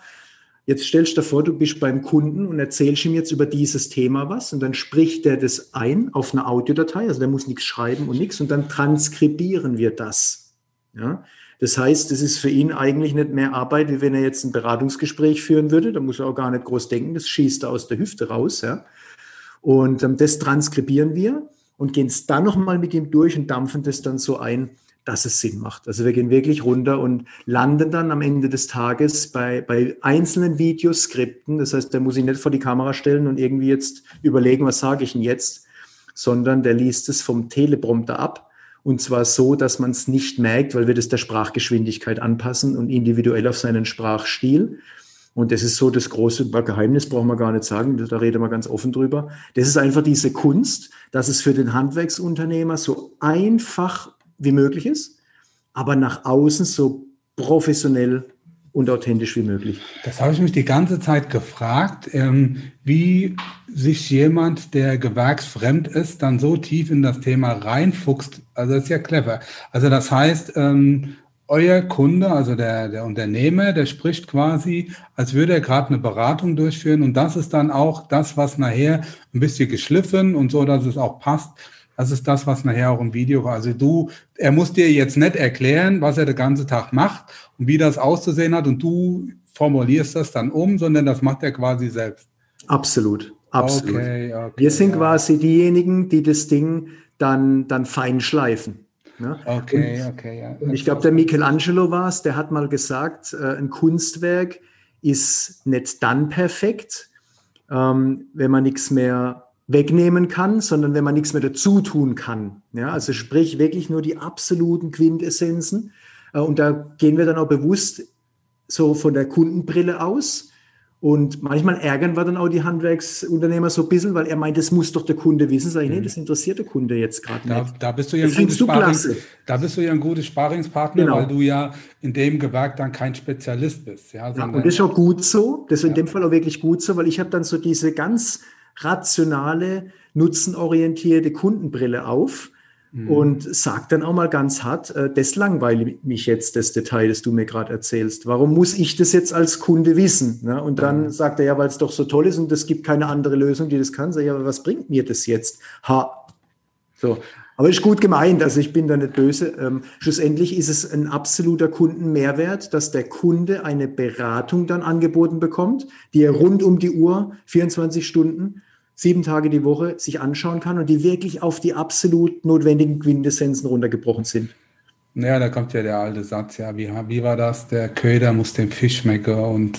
Jetzt stellst du dir vor, du bist beim Kunden und erzählst ihm jetzt über dieses Thema was und dann spricht der das ein auf einer Audiodatei, also der muss nichts schreiben und nichts und dann transkribieren wir das. Ja? Das heißt, es ist für ihn eigentlich nicht mehr Arbeit, wie wenn er jetzt ein Beratungsgespräch führen würde. Da muss er auch gar nicht groß denken, das schießt er aus der Hüfte raus. Ja? Und ähm, das transkribieren wir und gehen es dann nochmal mit ihm durch und dampfen das dann so ein, dass es Sinn macht. Also wir gehen wirklich runter und landen dann am Ende des Tages bei, bei einzelnen Videoskripten. Das heißt, der muss sich nicht vor die Kamera stellen und irgendwie jetzt überlegen, was sage ich denn jetzt, sondern der liest es vom Teleprompter ab. Und zwar so, dass man es nicht merkt, weil wir das der Sprachgeschwindigkeit anpassen und individuell auf seinen Sprachstil. Und das ist so das große Geheimnis, brauchen wir gar nicht sagen, da reden wir ganz offen drüber. Das ist einfach diese Kunst, dass es für den Handwerksunternehmer so einfach wie möglich ist, aber nach außen so professionell und authentisch wie möglich. Das habe ich mich die ganze Zeit gefragt, ähm, wie sich jemand, der gewerksfremd ist, dann so tief in das Thema reinfuchst. Also das ist ja clever. Also das heißt, ähm, euer Kunde, also der, der Unternehmer, der spricht quasi, als würde er gerade eine Beratung durchführen und das ist dann auch das, was nachher ein bisschen geschliffen und so, dass es auch passt, das ist das, was nachher auch im Video war. Also du, er muss dir jetzt nicht erklären, was er den ganzen Tag macht und wie das auszusehen hat und du formulierst das dann um, sondern das macht er quasi selbst. Absolut, absolut. Okay, okay, Wir sind ja. quasi diejenigen, die das Ding dann, dann fein schleifen. Ne? Okay, und, okay, ja. Und ich glaube, der Michelangelo war es, der hat mal gesagt, äh, ein Kunstwerk ist nicht dann perfekt, ähm, wenn man nichts mehr wegnehmen kann, sondern wenn man nichts mehr dazu tun kann. Ja, also sprich wirklich nur die absoluten Quintessenzen. Äh, und da gehen wir dann auch bewusst so von der Kundenbrille aus. Und manchmal ärgern wir dann auch die Handwerksunternehmer so ein bisschen, weil er meint, das muss doch der Kunde wissen. Sag ich, nee, mhm. das interessiert der Kunde jetzt gerade da, nicht. Da bist du ja ein gutes da bist du ja ein gutes Sparingspartner, genau. weil du ja in dem Gewerk dann kein Spezialist bist. Ja, ja und das ist auch gut so. Das ist ja. in dem Fall auch wirklich gut so, weil ich habe dann so diese ganz rationale, nutzenorientierte Kundenbrille auf mhm. und sagt dann auch mal ganz hart, äh, das langweilt mich jetzt, das Detail, das du mir gerade erzählst. Warum muss ich das jetzt als Kunde wissen? Ne? Und dann mhm. sagt er ja, weil es doch so toll ist und es gibt keine andere Lösung, die das kann. Sag ich, aber was bringt mir das jetzt? Ha. So. Aber ist gut gemeint, also ich bin da nicht böse. Ähm, schlussendlich ist es ein absoluter Kundenmehrwert, dass der Kunde eine Beratung dann angeboten bekommt, die er rund um die Uhr, 24 Stunden, sieben Tage die Woche sich anschauen kann und die wirklich auf die absolut notwendigen Quintessenzen runtergebrochen sind. Ja, da kommt ja der alte Satz, ja, wie, wie war das? Der Köder muss dem Fisch schmecken und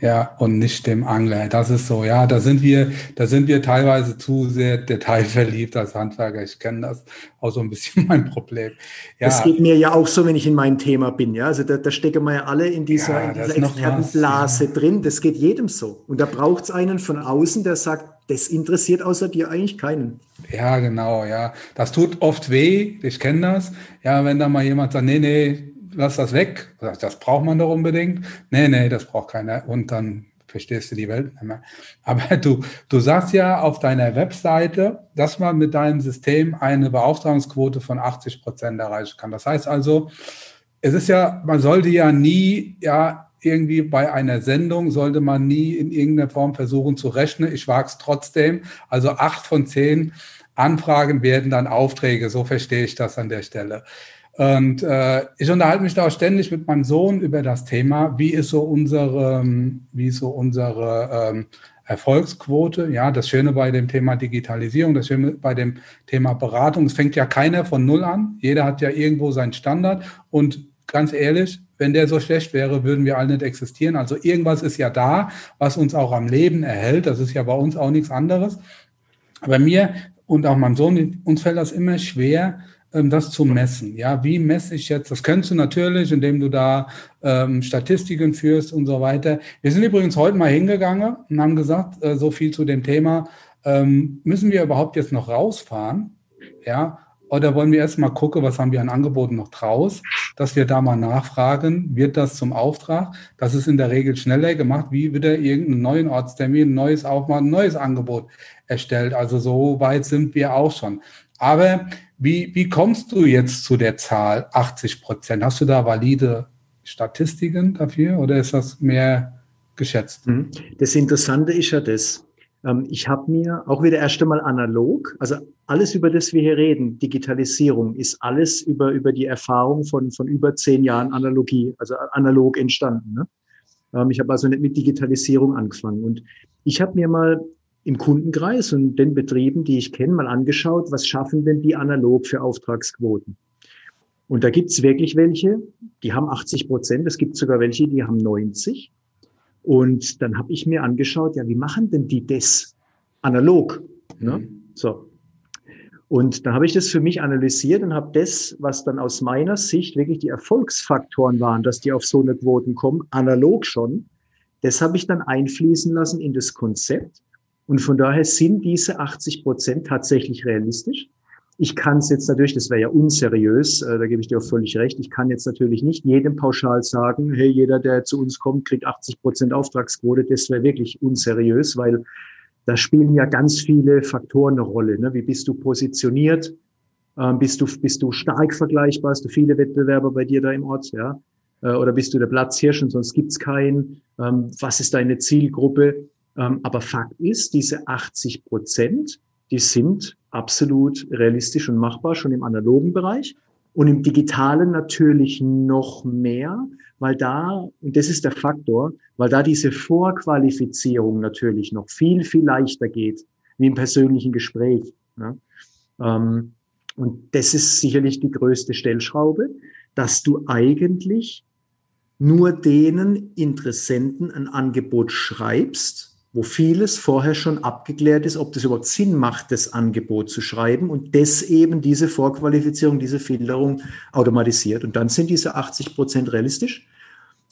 ja, und nicht dem Angler. Das ist so, ja, da sind wir, da sind wir teilweise zu sehr detailverliebt als Handwerker. Ich kenne das auch so ein bisschen mein Problem. Ja. Das geht mir ja auch so, wenn ich in meinem Thema bin, ja. Also da, da stecken wir ja alle in dieser, ja, in dieser Expertenblase ja. drin. Das geht jedem so. Und da braucht es einen von außen, der sagt, das interessiert außer dir eigentlich keinen. Ja, genau, ja. Das tut oft weh, ich kenne das. Ja, wenn da mal jemand sagt, nee, nee, lass das weg. Das braucht man doch unbedingt. Nee, nee, das braucht keiner. Und dann verstehst du die Welt nicht mehr. Aber du, du sagst ja auf deiner Webseite, dass man mit deinem System eine Beauftragungsquote von 80 Prozent erreichen kann. Das heißt also, es ist ja, man sollte ja nie, ja, irgendwie bei einer Sendung sollte man nie in irgendeiner Form versuchen zu rechnen. Ich wage es trotzdem. Also acht von zehn Anfragen werden dann Aufträge. So verstehe ich das an der Stelle. Und äh, ich unterhalte mich da auch ständig mit meinem Sohn über das Thema, wie ist so unsere, wie ist so unsere ähm, Erfolgsquote. Ja, das Schöne bei dem Thema Digitalisierung, das Schöne bei dem Thema Beratung, es fängt ja keiner von Null an. Jeder hat ja irgendwo seinen Standard. Und ganz ehrlich, wenn der so schlecht wäre, würden wir alle nicht existieren. Also irgendwas ist ja da, was uns auch am Leben erhält. Das ist ja bei uns auch nichts anderes. Aber mir und auch meinem Sohn, uns fällt das immer schwer, ähm, das zu messen. Ja, wie messe ich jetzt? Das könntest du natürlich, indem du da ähm, Statistiken führst und so weiter. Wir sind übrigens heute mal hingegangen und haben gesagt, äh, so viel zu dem Thema, ähm, müssen wir überhaupt jetzt noch rausfahren? Ja, oder wollen wir erstmal gucken, was haben wir an Angeboten noch draus, dass wir da mal nachfragen, wird das zum Auftrag? Das ist in der Regel schneller gemacht, wie wieder irgendeinen neuen Ortstermin, neues Aufmachen, neues Angebot erstellt. Also so weit sind wir auch schon. Aber wie, wie kommst du jetzt zu der Zahl 80 Prozent? Hast du da valide Statistiken dafür oder ist das mehr geschätzt? Mhm. Das Interessante ist ja das. Ähm, ich habe mir auch wieder erst einmal analog, also alles, über das wir hier reden, Digitalisierung, ist alles über, über die Erfahrung von, von über zehn Jahren Analogie, also analog entstanden. Ne? Ähm, ich habe also nicht mit Digitalisierung angefangen. Und ich habe mir mal im Kundenkreis und den Betrieben, die ich kenne, mal angeschaut, was schaffen denn die analog für Auftragsquoten? Und da gibt's wirklich welche, die haben 80 Prozent, es gibt sogar welche, die haben 90. Und dann habe ich mir angeschaut, ja, wie machen denn die das analog? Ne? Mhm. So. Und da habe ich das für mich analysiert und habe das, was dann aus meiner Sicht wirklich die Erfolgsfaktoren waren, dass die auf so eine Quoten kommen, analog schon, das habe ich dann einfließen lassen in das Konzept und von daher sind diese 80 Prozent tatsächlich realistisch. Ich kann es jetzt natürlich, das wäre ja unseriös, äh, da gebe ich dir auch völlig recht. Ich kann jetzt natürlich nicht jedem pauschal sagen, hey, jeder, der zu uns kommt, kriegt 80 Prozent Auftragsquote. Das wäre wirklich unseriös, weil da spielen ja ganz viele Faktoren eine Rolle. Ne? Wie bist du positioniert? Ähm, bist du, bist du stark vergleichbar? Hast du viele Wettbewerber bei dir da im Ort? Ja? Äh, oder bist du der Platzhirsch und sonst gibt's keinen? Ähm, was ist deine Zielgruppe? Ähm, aber Fakt ist, diese 80 Prozent, die sind absolut realistisch und machbar, schon im analogen Bereich. Und im digitalen natürlich noch mehr, weil da, und das ist der Faktor, weil da diese Vorqualifizierung natürlich noch viel, viel leichter geht, wie im persönlichen Gespräch. Ja. Ähm, und das ist sicherlich die größte Stellschraube, dass du eigentlich nur denen Interessenten ein Angebot schreibst, wo vieles vorher schon abgeklärt ist, ob das überhaupt Sinn macht, das Angebot zu schreiben und das eben diese Vorqualifizierung, diese Filterung automatisiert. Und dann sind diese 80 Prozent realistisch.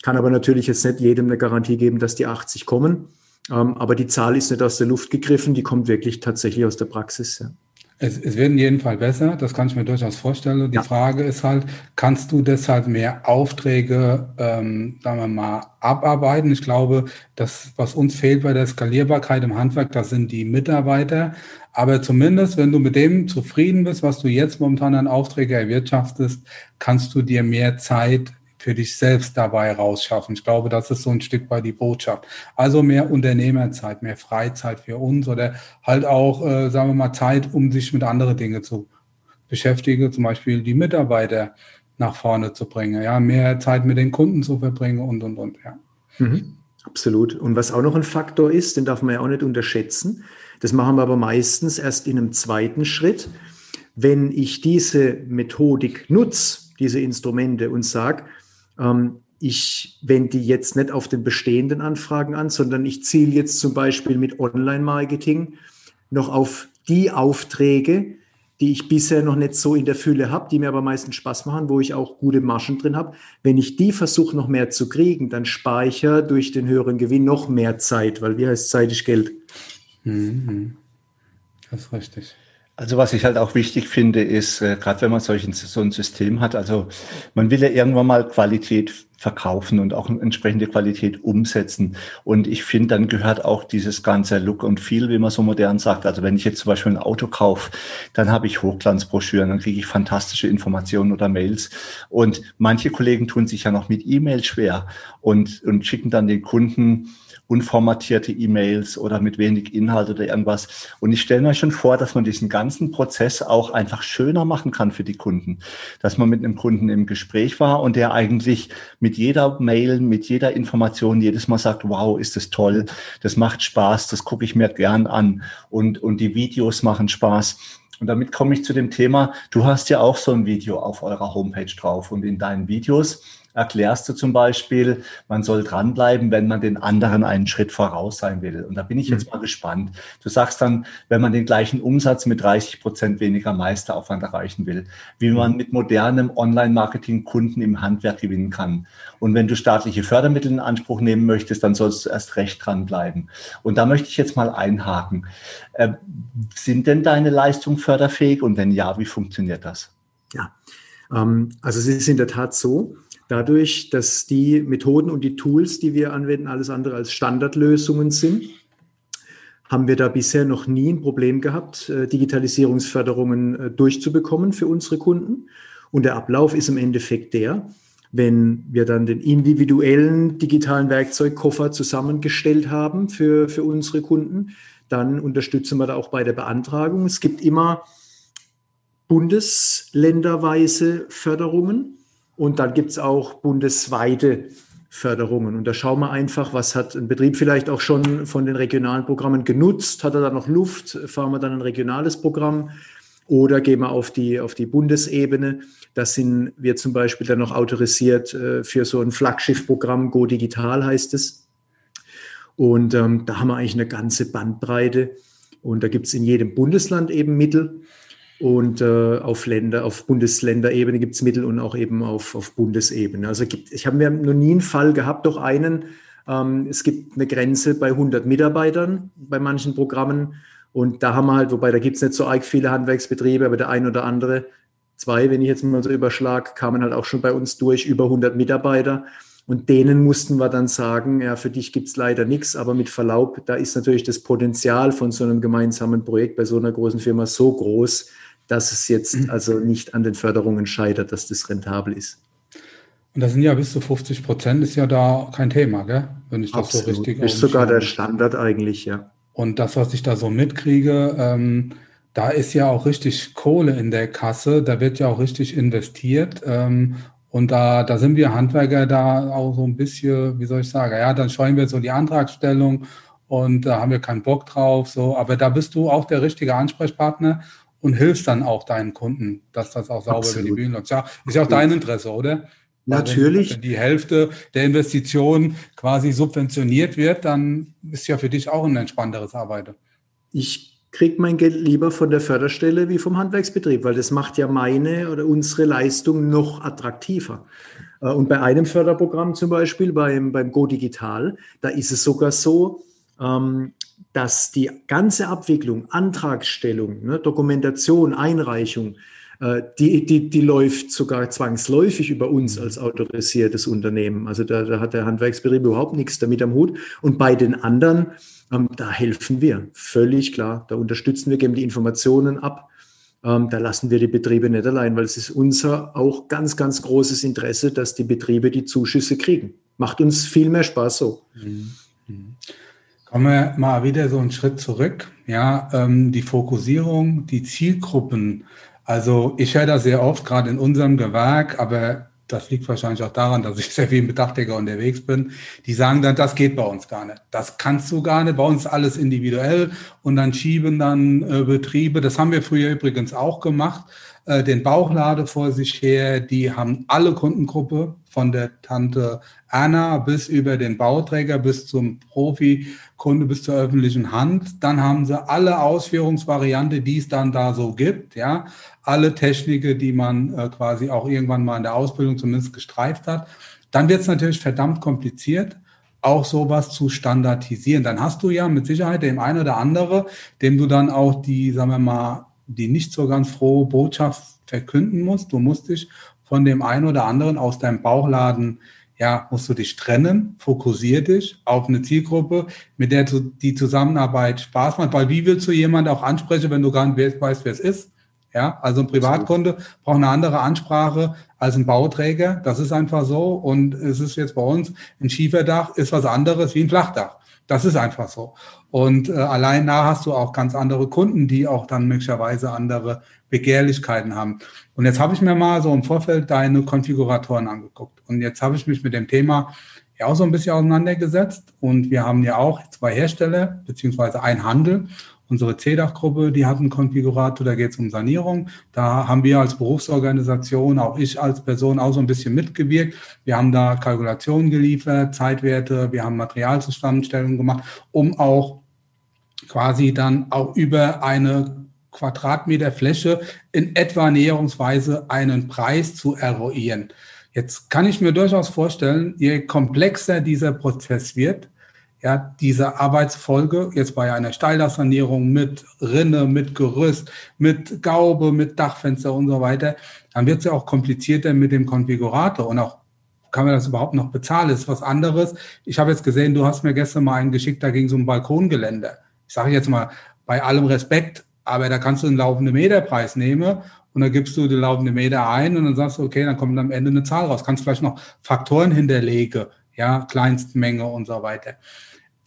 Kann aber natürlich jetzt nicht jedem eine Garantie geben, dass die 80 kommen. Ähm, aber die Zahl ist nicht aus der Luft gegriffen, die kommt wirklich tatsächlich aus der Praxis. Ja. Es, es wird in jedem Fall besser, das kann ich mir durchaus vorstellen. Die ja. Frage ist halt, kannst du deshalb mehr Aufträge, ähm, sagen wir mal, abarbeiten? Ich glaube, das, was uns fehlt bei der Skalierbarkeit im Handwerk, das sind die Mitarbeiter. Aber zumindest, wenn du mit dem zufrieden bist, was du jetzt momentan an Aufträge erwirtschaftest, kannst du dir mehr Zeit für dich selbst dabei rausschaffen. Ich glaube, das ist so ein Stück weit die Botschaft. Also mehr Unternehmerzeit, mehr Freizeit für uns oder halt auch, äh, sagen wir mal, Zeit, um sich mit anderen Dingen zu beschäftigen, zum Beispiel die Mitarbeiter nach vorne zu bringen, ja, mehr Zeit mit den Kunden zu verbringen und, und, und, ja. Mhm. Absolut. Und was auch noch ein Faktor ist, den darf man ja auch nicht unterschätzen. Das machen wir aber meistens erst in einem zweiten Schritt. Wenn ich diese Methodik nutze, diese Instrumente und sage, ähm, ich wende die jetzt nicht auf den bestehenden Anfragen an, sondern ich ziele jetzt zum Beispiel mit Online-Marketing noch auf die Aufträge, die ich bisher noch nicht so in der Fülle habe, die mir aber meistens Spaß machen, wo ich auch gute Margen drin habe. Wenn ich die versuche noch mehr zu kriegen, dann speichere durch den höheren Gewinn noch mehr Zeit, weil wie heißt Zeit ist Geld. Mhm. Das ist richtig. Also was ich halt auch wichtig finde, ist, äh, gerade wenn man solch so ein System hat, also man will ja irgendwann mal Qualität verkaufen und auch entsprechende Qualität umsetzen. Und ich finde, dann gehört auch dieses ganze Look und Feel, wie man so modern sagt. Also wenn ich jetzt zum Beispiel ein Auto kaufe, dann habe ich Hochglanzbroschüren, dann kriege ich fantastische Informationen oder Mails. Und manche Kollegen tun sich ja noch mit E-Mail schwer und, und schicken dann den Kunden unformatierte E-Mails oder mit wenig Inhalt oder irgendwas. Und ich stelle mir schon vor, dass man diesen ganzen Prozess auch einfach schöner machen kann für die Kunden. Dass man mit einem Kunden im Gespräch war und der eigentlich mit jeder Mail, mit jeder Information jedes Mal sagt, wow, ist das toll, das macht Spaß, das gucke ich mir gern an und, und die Videos machen Spaß. Und damit komme ich zu dem Thema, du hast ja auch so ein Video auf eurer Homepage drauf und in deinen Videos erklärst du zum Beispiel, man soll dranbleiben, wenn man den anderen einen Schritt voraus sein will. Und da bin ich jetzt mhm. mal gespannt. Du sagst dann, wenn man den gleichen Umsatz mit 30 Prozent weniger Meisteraufwand erreichen will, wie man mit modernem Online-Marketing Kunden im Handwerk gewinnen kann. Und wenn du staatliche Fördermittel in Anspruch nehmen möchtest, dann sollst du erst recht dranbleiben. Und da möchte ich jetzt mal einhaken. Äh, sind denn deine Leistungen förderfähig? Und wenn ja, wie funktioniert das? Ja, ähm, also es ist in der Tat so, dadurch, dass die Methoden und die Tools, die wir anwenden, alles andere als Standardlösungen sind, haben wir da bisher noch nie ein Problem gehabt, äh, Digitalisierungsförderungen äh, durchzubekommen für unsere Kunden. Und der Ablauf ist im Endeffekt der, wenn wir dann den individuellen digitalen Werkzeugkoffer zusammengestellt haben für, für unsere Kunden, dann unterstützen wir da auch bei der Beantragung. Es gibt immer bundesländerweise Förderungen. Und dann gibt es auch bundesweite Förderungen. Und da schauen wir einfach, was hat ein Betrieb vielleicht auch schon von den regionalen Programmen genutzt? Hat er da noch Luft? Fahren wir dann ein regionales Programm? Oder gehen wir auf die, auf die Bundesebene? Da sind wir zum Beispiel dann noch autorisiert äh, für so ein Flaggschiffprogramm, Go Digital heißt es. Und ähm, da haben wir eigentlich eine ganze Bandbreite. Und da gibt es in jedem Bundesland eben Mittel. Und äh, auf Länder, auf Bundesländerebene gibt es Mittel und auch eben auf, auf Bundesebene. Also gibt, ich habe mir noch nie einen Fall gehabt, doch einen. Ähm, es gibt eine Grenze bei 100 Mitarbeitern bei manchen Programmen. Und da haben wir halt, wobei da gibt es nicht so arg viele Handwerksbetriebe, aber der ein oder andere, zwei, wenn ich jetzt mal so überschlag, kamen halt auch schon bei uns durch, über 100 Mitarbeiter. Und denen mussten wir dann sagen, ja, für dich gibt es leider nichts, aber mit Verlaub, da ist natürlich das Potenzial von so einem gemeinsamen Projekt bei so einer großen Firma so groß, dass es jetzt mhm. also nicht an den Förderungen scheitert, dass das rentabel ist. Und das sind ja bis zu 50 Prozent, ist ja da kein Thema, gell? wenn ich das Absolut. so richtig Ist sogar der Standard eigentlich, ja. Und das, was ich da so mitkriege, ähm, da ist ja auch richtig Kohle in der Kasse, da wird ja auch richtig investiert. Ähm, und da, da sind wir Handwerker da auch so ein bisschen, wie soll ich sagen, ja, dann scheuen wir so die Antragstellung und da haben wir keinen Bock drauf. So, aber da bist du auch der richtige Ansprechpartner und hilfst dann auch deinen Kunden, dass das auch sauber Absolut. über die Bühne läuft. Ja, ist ja auch dein Interesse, oder? Natürlich. Wenn, wenn die Hälfte der Investition quasi subventioniert wird, dann ist ja für dich auch ein entspannteres Arbeiten. Ich kriege mein Geld lieber von der Förderstelle wie vom Handwerksbetrieb, weil das macht ja meine oder unsere Leistung noch attraktiver. Äh, und bei einem Förderprogramm zum Beispiel, beim, beim Go Digital, da ist es sogar so, ähm, dass die ganze Abwicklung, Antragstellung, ne, Dokumentation, Einreichung, äh, die, die, die läuft sogar zwangsläufig über uns als autorisiertes Unternehmen. Also da, da hat der Handwerksbetrieb überhaupt nichts damit am Hut. Und bei den anderen, ähm, da helfen wir, völlig klar. Da unterstützen wir, geben die Informationen ab. Ähm, da lassen wir die Betriebe nicht allein, weil es ist unser auch ganz, ganz großes Interesse, dass die Betriebe die Zuschüsse kriegen. Macht uns viel mehr Spaß so. Mhm. Kommen wir mal wieder so einen Schritt zurück. Ja, ähm, die Fokussierung, die Zielgruppen. Also ich höre das sehr oft, gerade in unserem Gewerk, aber das liegt wahrscheinlich auch daran, dass ich sehr viel mit Dachdecker unterwegs bin. Die sagen dann, das geht bei uns gar nicht. Das kannst du gar nicht. Bei uns alles individuell und dann schieben dann äh, Betriebe. Das haben wir früher übrigens auch gemacht. Äh, den Bauchlade vor sich her. Die haben alle Kundengruppe von der Tante Anna bis über den Bauträger bis zum Profikunde bis zur öffentlichen Hand. Dann haben sie alle Ausführungsvariante, die es dann da so gibt. Ja, alle Techniken, die man äh, quasi auch irgendwann mal in der Ausbildung zumindest gestreift hat. Dann wird es natürlich verdammt kompliziert auch sowas zu standardisieren. Dann hast du ja mit Sicherheit dem einen oder andere, dem du dann auch die, sagen wir mal, die nicht so ganz frohe Botschaft verkünden musst. Du musst dich von dem einen oder anderen aus deinem Bauchladen, ja, musst du dich trennen, fokussier dich auf eine Zielgruppe, mit der du die Zusammenarbeit Spaß macht, weil wie willst du jemanden auch ansprechen, wenn du gar nicht weißt, wer es ist? Ja, also ein Privatkunde braucht eine andere Ansprache als ein Bauträger. Das ist einfach so. Und es ist jetzt bei uns ein Schieferdach ist was anderes wie ein Flachdach. Das ist einfach so. Und äh, allein da hast du auch ganz andere Kunden, die auch dann möglicherweise andere Begehrlichkeiten haben. Und jetzt habe ich mir mal so im Vorfeld deine Konfiguratoren angeguckt. Und jetzt habe ich mich mit dem Thema ja auch so ein bisschen auseinandergesetzt. Und wir haben ja auch zwei Hersteller, beziehungsweise ein Handel. Unsere CEDAC-Gruppe, die hat einen Konfigurator, da geht es um Sanierung. Da haben wir als Berufsorganisation, auch ich als Person, auch so ein bisschen mitgewirkt. Wir haben da Kalkulationen geliefert, Zeitwerte, wir haben Materialzusammenstellungen gemacht, um auch quasi dann auch über eine Quadratmeter Fläche in etwa näherungsweise einen Preis zu eruieren. Jetzt kann ich mir durchaus vorstellen, je komplexer dieser Prozess wird, ja, diese Arbeitsfolge jetzt bei einer Steildachsanierung mit Rinne, mit Gerüst, mit Gaube, mit Dachfenster und so weiter, dann wird es ja auch komplizierter mit dem Konfigurator und auch kann man das überhaupt noch bezahlen? ist was anderes. Ich habe jetzt gesehen, du hast mir gestern mal einen geschickt, da ging es um Balkongeländer. Ich sage jetzt mal, bei allem Respekt, aber da kannst du einen laufenden Meterpreis nehmen und dann gibst du die laufende Meter ein und dann sagst du, okay, dann kommt am Ende eine Zahl raus. Kannst vielleicht noch Faktoren hinterlegen, ja, Kleinstmenge und so weiter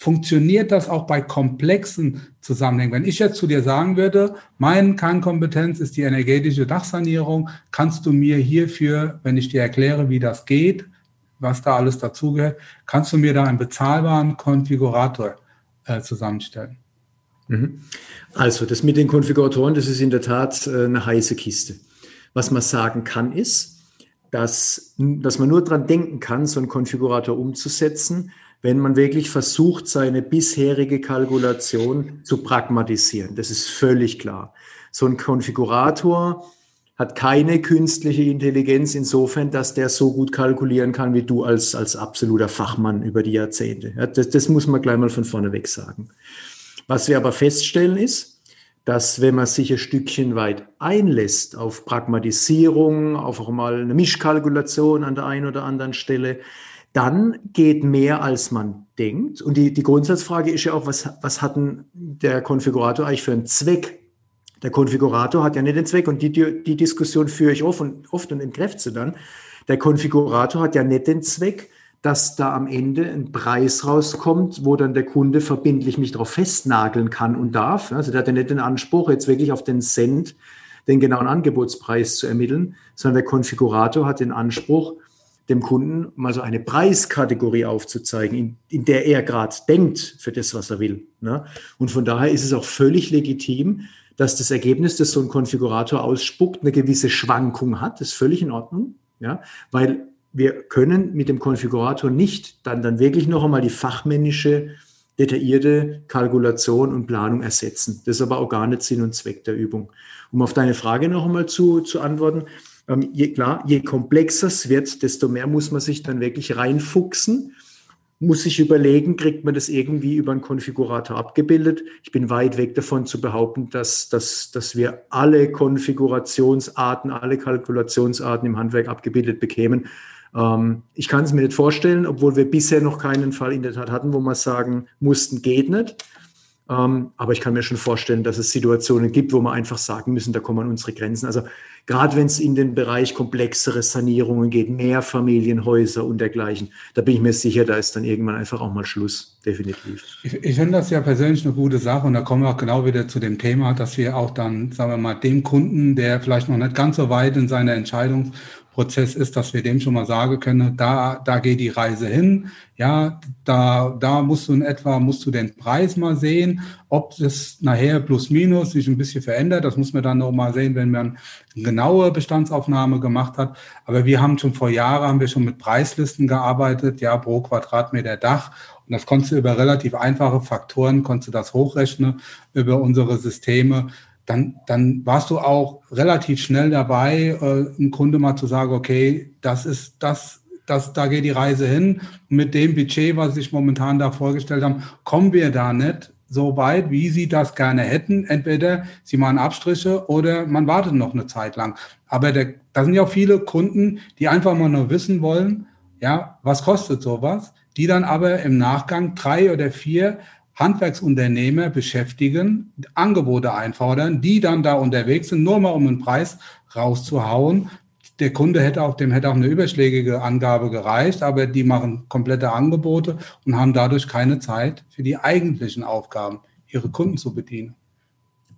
funktioniert das auch bei komplexen Zusammenhängen. Wenn ich jetzt zu dir sagen würde, meine Kernkompetenz ist die energetische Dachsanierung, kannst du mir hierfür, wenn ich dir erkläre, wie das geht, was da alles dazugehört, kannst du mir da einen bezahlbaren Konfigurator äh, zusammenstellen? Mhm. Also das mit den Konfiguratoren, das ist in der Tat äh, eine heiße Kiste. Was man sagen kann, ist, dass, dass man nur dran denken kann, so einen Konfigurator umzusetzen, wenn man wirklich versucht, seine bisherige Kalkulation zu pragmatisieren. Das ist völlig klar. So ein Konfigurator hat keine künstliche Intelligenz insofern, dass der so gut kalkulieren kann wie du als, als absoluter Fachmann über die Jahrzehnte. Ja, das, das muss man gleich mal von vorne weg sagen. Was wir aber feststellen ist, dass wenn man sich ein Stückchen weit einlässt auf Pragmatisierung, auf auch mal eine Mischkalkulation an der einen oder anderen Stelle, dann geht mehr, als man denkt. Und die, die Grundsatzfrage ist ja auch, was, was hat denn der Konfigurator eigentlich für einen Zweck? Der Konfigurator hat ja nicht den Zweck und die, die, Diskussion führe ich oft und, oft und entkräfte sie dann. Der Konfigurator hat ja nicht den Zweck, dass da am Ende ein Preis rauskommt, wo dann der Kunde verbindlich mich darauf festnageln kann und darf. Also der hat ja nicht den Anspruch, jetzt wirklich auf den Cent den genauen Angebotspreis zu ermitteln, sondern der Konfigurator hat den Anspruch, dem Kunden mal so eine Preiskategorie aufzuzeigen, in, in der er gerade denkt für das, was er will. Ne? Und von daher ist es auch völlig legitim, dass das Ergebnis, das so ein Konfigurator ausspuckt, eine gewisse Schwankung hat. Das ist völlig in Ordnung, ja, weil wir können mit dem Konfigurator nicht dann, dann wirklich noch einmal die fachmännische, detaillierte Kalkulation und Planung ersetzen. Das ist aber auch gar nicht Sinn und Zweck der Übung. Um auf deine Frage noch einmal zu, zu antworten, ähm, je, klar, je komplexer es wird, desto mehr muss man sich dann wirklich reinfuchsen, muss sich überlegen, kriegt man das irgendwie über einen Konfigurator abgebildet. Ich bin weit weg davon zu behaupten, dass, dass, dass wir alle Konfigurationsarten, alle Kalkulationsarten im Handwerk abgebildet bekämen. Ähm, ich kann es mir nicht vorstellen, obwohl wir bisher noch keinen Fall in der Tat hatten, wo wir sagen mussten, geht nicht. Ähm, aber ich kann mir schon vorstellen, dass es Situationen gibt, wo wir einfach sagen müssen, da kommen unsere Grenzen. Also gerade wenn es in den Bereich komplexere Sanierungen geht, mehr Familienhäuser und dergleichen, da bin ich mir sicher, da ist dann irgendwann einfach auch mal Schluss, definitiv. Ich, ich finde das ja persönlich eine gute Sache und da kommen wir auch genau wieder zu dem Thema, dass wir auch dann, sagen wir mal, dem Kunden, der vielleicht noch nicht ganz so weit in seiner Entscheidung Prozess ist, dass wir dem schon mal sagen können, da, da geht die Reise hin. Ja, da, da musst du in etwa, musst du den Preis mal sehen, ob das nachher plus minus sich ein bisschen verändert. Das muss man dann noch mal sehen, wenn man eine genaue Bestandsaufnahme gemacht hat. Aber wir haben schon vor Jahren, haben wir schon mit Preislisten gearbeitet, ja, pro Quadratmeter Dach. Und das konntest du über relativ einfache Faktoren, konntest du das hochrechnen über unsere Systeme dann, dann warst du auch relativ schnell dabei, äh, einem Kunde mal zu sagen, okay, das ist das, das, da geht die Reise hin. mit dem Budget, was sich momentan da vorgestellt haben, kommen wir da nicht so weit, wie sie das gerne hätten. Entweder sie machen Abstriche oder man wartet noch eine Zeit lang. Aber da sind ja auch viele Kunden, die einfach mal nur wissen wollen, ja, was kostet sowas, die dann aber im Nachgang drei oder vier Handwerksunternehmer beschäftigen, Angebote einfordern, die dann da unterwegs sind, nur mal um einen Preis rauszuhauen. Der Kunde hätte auch, dem hätte auch eine überschlägige Angabe gereicht, aber die machen komplette Angebote und haben dadurch keine Zeit für die eigentlichen Aufgaben, ihre Kunden zu bedienen.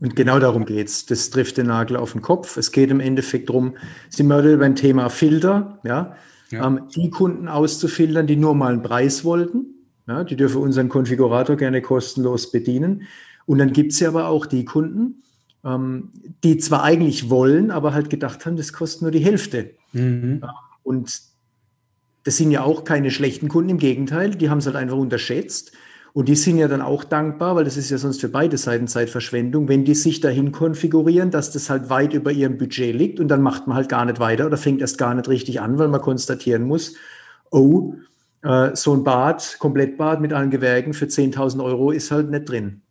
Und genau darum geht's. Das trifft den Nagel auf den Kopf. Es geht im Endeffekt darum, sind wir wieder beim Thema Filter, ja, ja. Ähm, die Kunden auszufiltern, die nur mal einen Preis wollten. Ja, die dürfen unseren Konfigurator gerne kostenlos bedienen. Und dann gibt's ja aber auch die Kunden, ähm, die zwar eigentlich wollen, aber halt gedacht haben, das kostet nur die Hälfte. Mhm. Und das sind ja auch keine schlechten Kunden, im Gegenteil, die haben es halt einfach unterschätzt. Und die sind ja dann auch dankbar, weil das ist ja sonst für beide Seiten Zeitverschwendung, wenn die sich dahin konfigurieren, dass das halt weit über ihrem Budget liegt und dann macht man halt gar nicht weiter oder fängt erst gar nicht richtig an, weil man konstatieren muss, oh, äh, so ein Bad, Komplettbad mit allen Gewerken für 10.000 Euro ist halt nicht drin.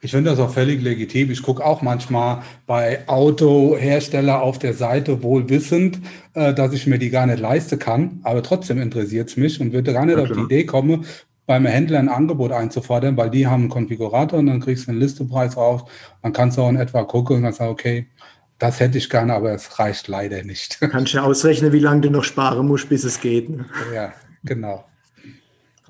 Ich finde das auch völlig legitim. Ich gucke auch manchmal bei Autohersteller auf der Seite wohl wissend, äh, dass ich mir die gar nicht leisten kann, aber trotzdem interessiert es mich und würde gar nicht ja, auf die Idee kommen, beim Händler ein Angebot einzufordern, weil die haben einen Konfigurator und dann kriegst du einen Listepreis raus. Dann kannst du auch in etwa gucken und dann sagen, okay, das hätte ich gerne, aber es reicht leider nicht. Kannst du ausrechnen, wie lange du noch sparen musst, bis es geht. Ne? Ja, genau.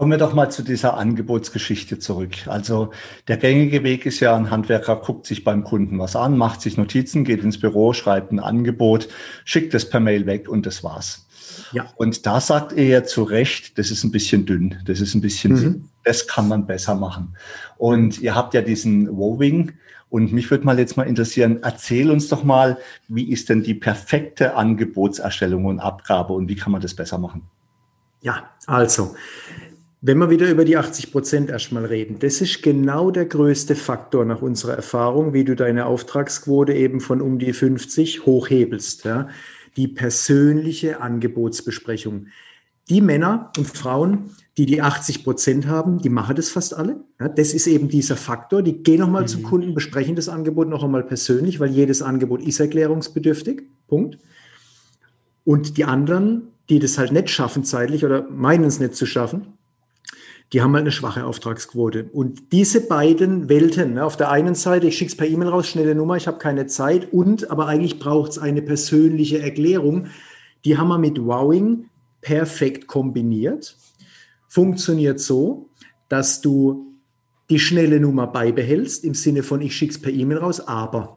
Kommen wir doch mal zu dieser Angebotsgeschichte zurück. Also der gängige Weg ist ja, ein Handwerker guckt sich beim Kunden was an, macht sich Notizen, geht ins Büro, schreibt ein Angebot, schickt es per Mail weg und das war's. Ja. Und da sagt er ja zu Recht, das ist ein bisschen dünn, das ist ein bisschen, mhm. das kann man besser machen. Und ihr habt ja diesen Wowing. Und mich würde mal jetzt mal interessieren, erzähl uns doch mal, wie ist denn die perfekte Angebotserstellung und Abgabe und wie kann man das besser machen? Ja, also, wenn wir wieder über die 80 Prozent erstmal reden, das ist genau der größte Faktor nach unserer Erfahrung, wie du deine Auftragsquote eben von um die 50 hochhebelst. Ja die persönliche Angebotsbesprechung. Die Männer und Frauen, die die 80 Prozent haben, die machen das fast alle. Ja, das ist eben dieser Faktor. Die gehen nochmal mhm. zum Kunden, besprechen das Angebot noch einmal persönlich, weil jedes Angebot ist erklärungsbedürftig. Punkt. Und die anderen, die das halt nicht schaffen zeitlich oder meinen es nicht zu schaffen, die haben halt eine schwache Auftragsquote. Und diese beiden Welten, ne, auf der einen Seite, ich schicke es per E-Mail raus, schnelle Nummer, ich habe keine Zeit, und aber eigentlich braucht es eine persönliche Erklärung, die haben wir mit Wowing perfekt kombiniert. Funktioniert so, dass du die schnelle Nummer beibehältst, im Sinne von, ich schicke es per E-Mail raus, aber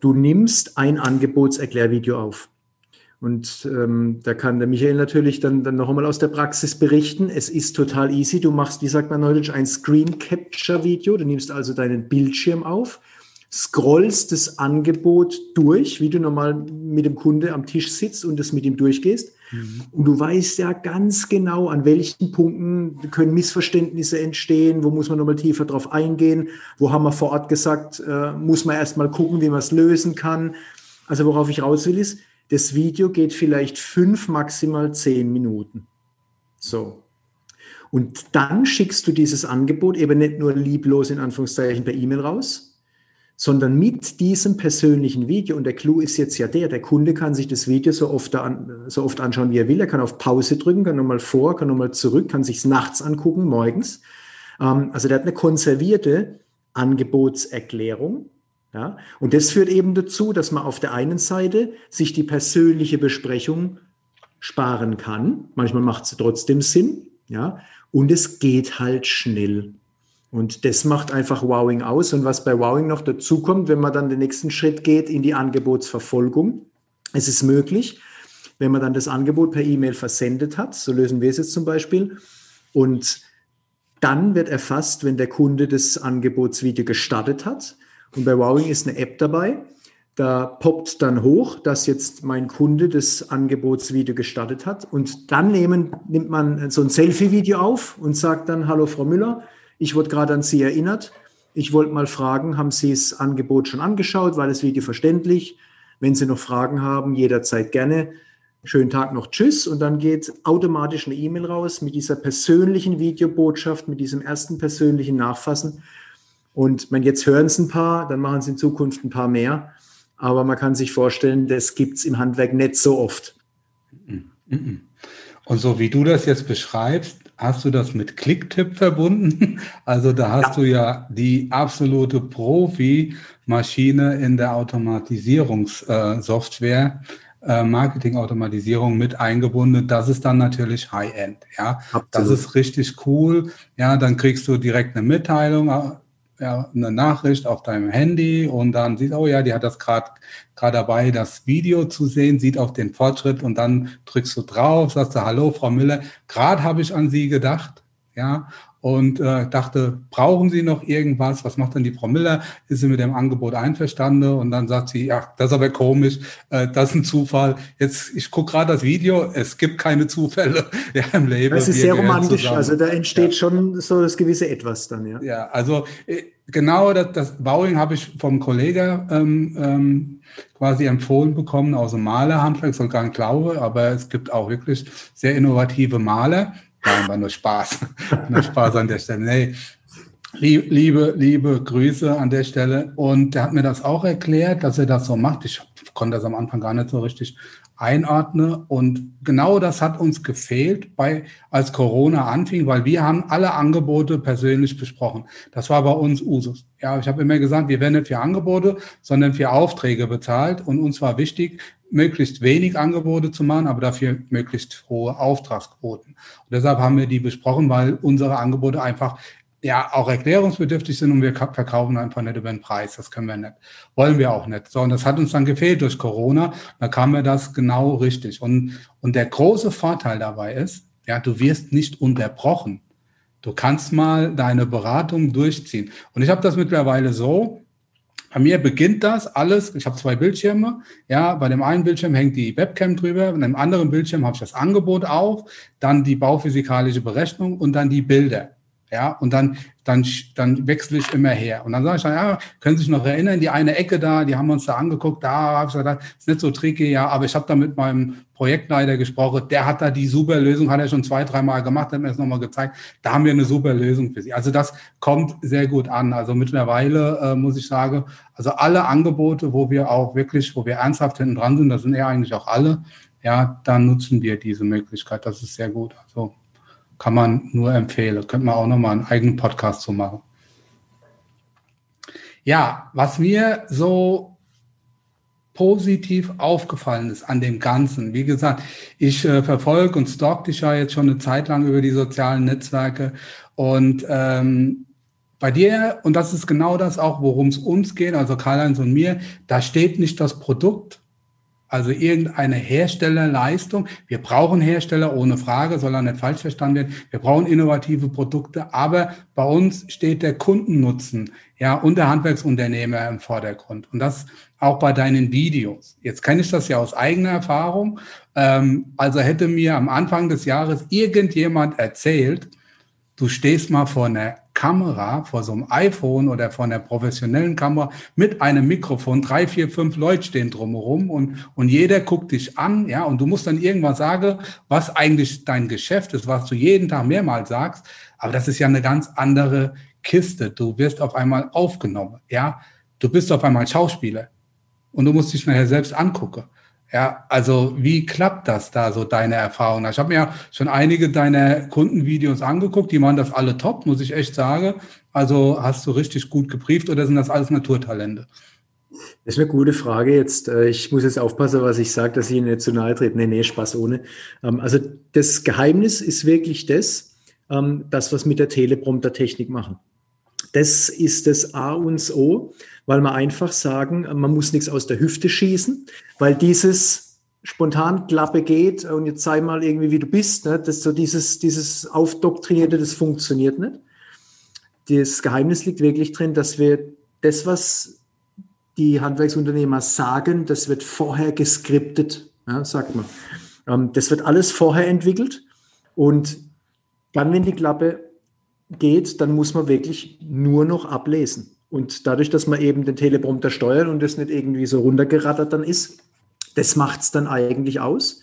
du nimmst ein Angebotserklärvideo auf. Und ähm, da kann der Michael natürlich dann, dann noch einmal aus der Praxis berichten. Es ist total easy. Du machst, wie sagt man neulich, ein Screen Capture Video. Du nimmst also deinen Bildschirm auf, scrollst das Angebot durch, wie du normal mit dem Kunde am Tisch sitzt und das mit ihm durchgehst. Mhm. Und du weißt ja ganz genau, an welchen Punkten können Missverständnisse entstehen, wo muss man nochmal tiefer drauf eingehen, wo haben wir vor Ort gesagt, äh, muss man erstmal gucken, wie man es lösen kann. Also worauf ich raus will, ist, das Video geht vielleicht fünf, maximal zehn Minuten. So. Und dann schickst du dieses Angebot eben nicht nur lieblos in Anführungszeichen per E-Mail raus, sondern mit diesem persönlichen Video. Und der Clou ist jetzt ja der, der Kunde kann sich das Video so oft, an, so oft anschauen, wie er will. Er kann auf Pause drücken, kann nochmal vor, kann nochmal zurück, kann sich nachts angucken, morgens. Ähm, also der hat eine konservierte Angebotserklärung ja? Und das führt eben dazu, dass man auf der einen Seite sich die persönliche Besprechung sparen kann. Manchmal macht es trotzdem Sinn. Ja? Und es geht halt schnell. Und das macht einfach Wowing aus. Und was bei Wowing noch dazu kommt, wenn man dann den nächsten Schritt geht in die Angebotsverfolgung, es ist möglich, wenn man dann das Angebot per E-Mail versendet hat, so lösen wir es jetzt zum Beispiel, und dann wird erfasst, wenn der Kunde das Angebotsvideo gestartet hat, und bei Wowing ist eine App dabei. Da poppt dann hoch, dass jetzt mein Kunde das Angebotsvideo gestartet hat. Und dann nehmen, nimmt man so ein Selfie-Video auf und sagt dann, hallo Frau Müller, ich wurde gerade an Sie erinnert. Ich wollte mal fragen, haben Sie das Angebot schon angeschaut? War das Video verständlich? Wenn Sie noch Fragen haben, jederzeit gerne. Schönen Tag noch, tschüss. Und dann geht automatisch eine E-Mail raus mit dieser persönlichen Videobotschaft, mit diesem ersten persönlichen Nachfassen. Und man, jetzt hören es ein paar, dann machen es in Zukunft ein paar mehr. Aber man kann sich vorstellen, das gibt es im Handwerk nicht so oft. Und so wie du das jetzt beschreibst, hast du das mit Clicktip verbunden? Also da hast ja. du ja die absolute Profi-Maschine in der Automatisierungssoftware. Äh, Marketing-Automatisierung mit eingebunden, das ist dann natürlich High-End. Ja, Absolut. das ist richtig cool. Ja, dann kriegst du direkt eine Mitteilung ja, eine Nachricht auf deinem Handy und dann sieht, oh ja, die hat das gerade gerade dabei, das Video zu sehen, sieht auch den Fortschritt und dann drückst du drauf, sagst du, hallo, Frau Müller, gerade habe ich an Sie gedacht, ja, und äh, dachte, brauchen Sie noch irgendwas? Was macht denn die Frau Miller? Ist sie mit dem Angebot einverstanden? Und dann sagt sie, ja, das ist aber komisch, äh, das ist ein Zufall. Jetzt, ich gucke gerade das Video, es gibt keine Zufälle ja, im Leben. Das ist sehr romantisch, zusammen. also da entsteht ja. schon so das gewisse Etwas dann, ja. Ja, also äh, genau das, das Bowing habe ich vom Kollegen ähm, ähm, quasi empfohlen bekommen aus dem Malerhandwerk, soll gar nicht glaube, aber es gibt auch wirklich sehr innovative Maler Nein, war nur Spaß. nur Spaß an der Stelle. Nee. Liebe, liebe Grüße an der Stelle. Und er hat mir das auch erklärt, dass er das so macht. Ich konnte das am Anfang gar nicht so richtig einordnen. Und genau das hat uns gefehlt, bei, als Corona anfing, weil wir haben alle Angebote persönlich besprochen. Das war bei uns Usus. Ja, ich habe immer gesagt, wir werden nicht für Angebote, sondern für Aufträge bezahlt. Und uns war wichtig, möglichst wenig Angebote zu machen, aber dafür möglichst hohe Auftragsquoten. Und deshalb haben wir die besprochen, weil unsere Angebote einfach ja auch erklärungsbedürftig sind und wir verkaufen einfach nicht über den Preis. Das können wir nicht. Wollen wir auch nicht. So, und das hat uns dann gefehlt durch Corona. Da kam mir das genau richtig. Und, und der große Vorteil dabei ist, ja, du wirst nicht unterbrochen. Du kannst mal deine Beratung durchziehen. Und ich habe das mittlerweile so, bei mir beginnt das alles. Ich habe zwei Bildschirme. Ja, bei dem einen Bildschirm hängt die Webcam drüber, bei dem anderen Bildschirm habe ich das Angebot auf, dann die bauphysikalische Berechnung und dann die Bilder. Ja, und dann, dann, dann wechsle ich immer her. Und dann sage ich dann, ja, können Sie sich noch erinnern, die eine Ecke da, die haben wir uns da angeguckt, da habe ich gesagt, ist nicht so tricky, ja, aber ich habe da mit meinem Projektleiter gesprochen, der hat da die super Lösung, hat er schon zwei, dreimal gemacht, hat mir das nochmal gezeigt, da haben wir eine super Lösung für Sie. Also das kommt sehr gut an. Also mittlerweile äh, muss ich sagen, also alle Angebote, wo wir auch wirklich, wo wir ernsthaft hinten dran sind, das sind ja eigentlich auch alle, ja, dann nutzen wir diese Möglichkeit. Das ist sehr gut. Also kann man nur empfehlen. Könnte man auch nochmal einen eigenen Podcast zu machen. Ja, was mir so positiv aufgefallen ist an dem Ganzen. Wie gesagt, ich äh, verfolge und stalk dich ja jetzt schon eine Zeit lang über die sozialen Netzwerke und ähm, bei dir, und das ist genau das auch, worum es uns geht, also Karl-Heinz und mir, da steht nicht das Produkt, also irgendeine Herstellerleistung. Wir brauchen Hersteller ohne Frage, soll er nicht falsch verstanden werden. Wir brauchen innovative Produkte, aber bei uns steht der Kundennutzen, ja, und der Handwerksunternehmer im Vordergrund. Und das auch bei deinen Videos. Jetzt kenne ich das ja aus eigener Erfahrung. Ähm, also hätte mir am Anfang des Jahres irgendjemand erzählt, du stehst mal vor einer Kamera, vor so einem iPhone oder vor einer professionellen Kamera mit einem Mikrofon, drei, vier, fünf Leute stehen drumherum und, und jeder guckt dich an, ja, und du musst dann irgendwann sagen, was eigentlich dein Geschäft ist, was du jeden Tag mehrmals sagst, aber das ist ja eine ganz andere Kiste. Du wirst auf einmal aufgenommen, ja, du bist auf einmal Schauspieler. Und du musst dich nachher selbst angucken. Ja, also wie klappt das da so deine Erfahrung? Ich habe mir ja schon einige deiner Kundenvideos angeguckt, die waren das alle top, muss ich echt sagen. Also hast du richtig gut gebrieft oder sind das alles Naturtalente? Das ist eine gute Frage jetzt. Äh, ich muss jetzt aufpassen, was ich sage, dass ich Ihnen nicht zu nahe trete. Nee, nee, Spaß ohne. Ähm, also das Geheimnis ist wirklich das, ähm, das, was mit der Teleprompter-Technik machen. Das ist das A und O weil wir einfach sagen, man muss nichts aus der Hüfte schießen, weil dieses spontan Klappe geht und jetzt sei mal irgendwie wie du bist, ne? das so dieses, dieses Aufdoktrinierte, das funktioniert nicht. Das Geheimnis liegt wirklich drin, dass wir das, was die Handwerksunternehmer sagen, das wird vorher geskriptet, ja, sagt man. Ähm, das wird alles vorher entwickelt und dann, wenn die Klappe geht, dann muss man wirklich nur noch ablesen. Und dadurch, dass man eben den Teleprompter steuert und das nicht irgendwie so runtergerattert dann ist, das macht es dann eigentlich aus.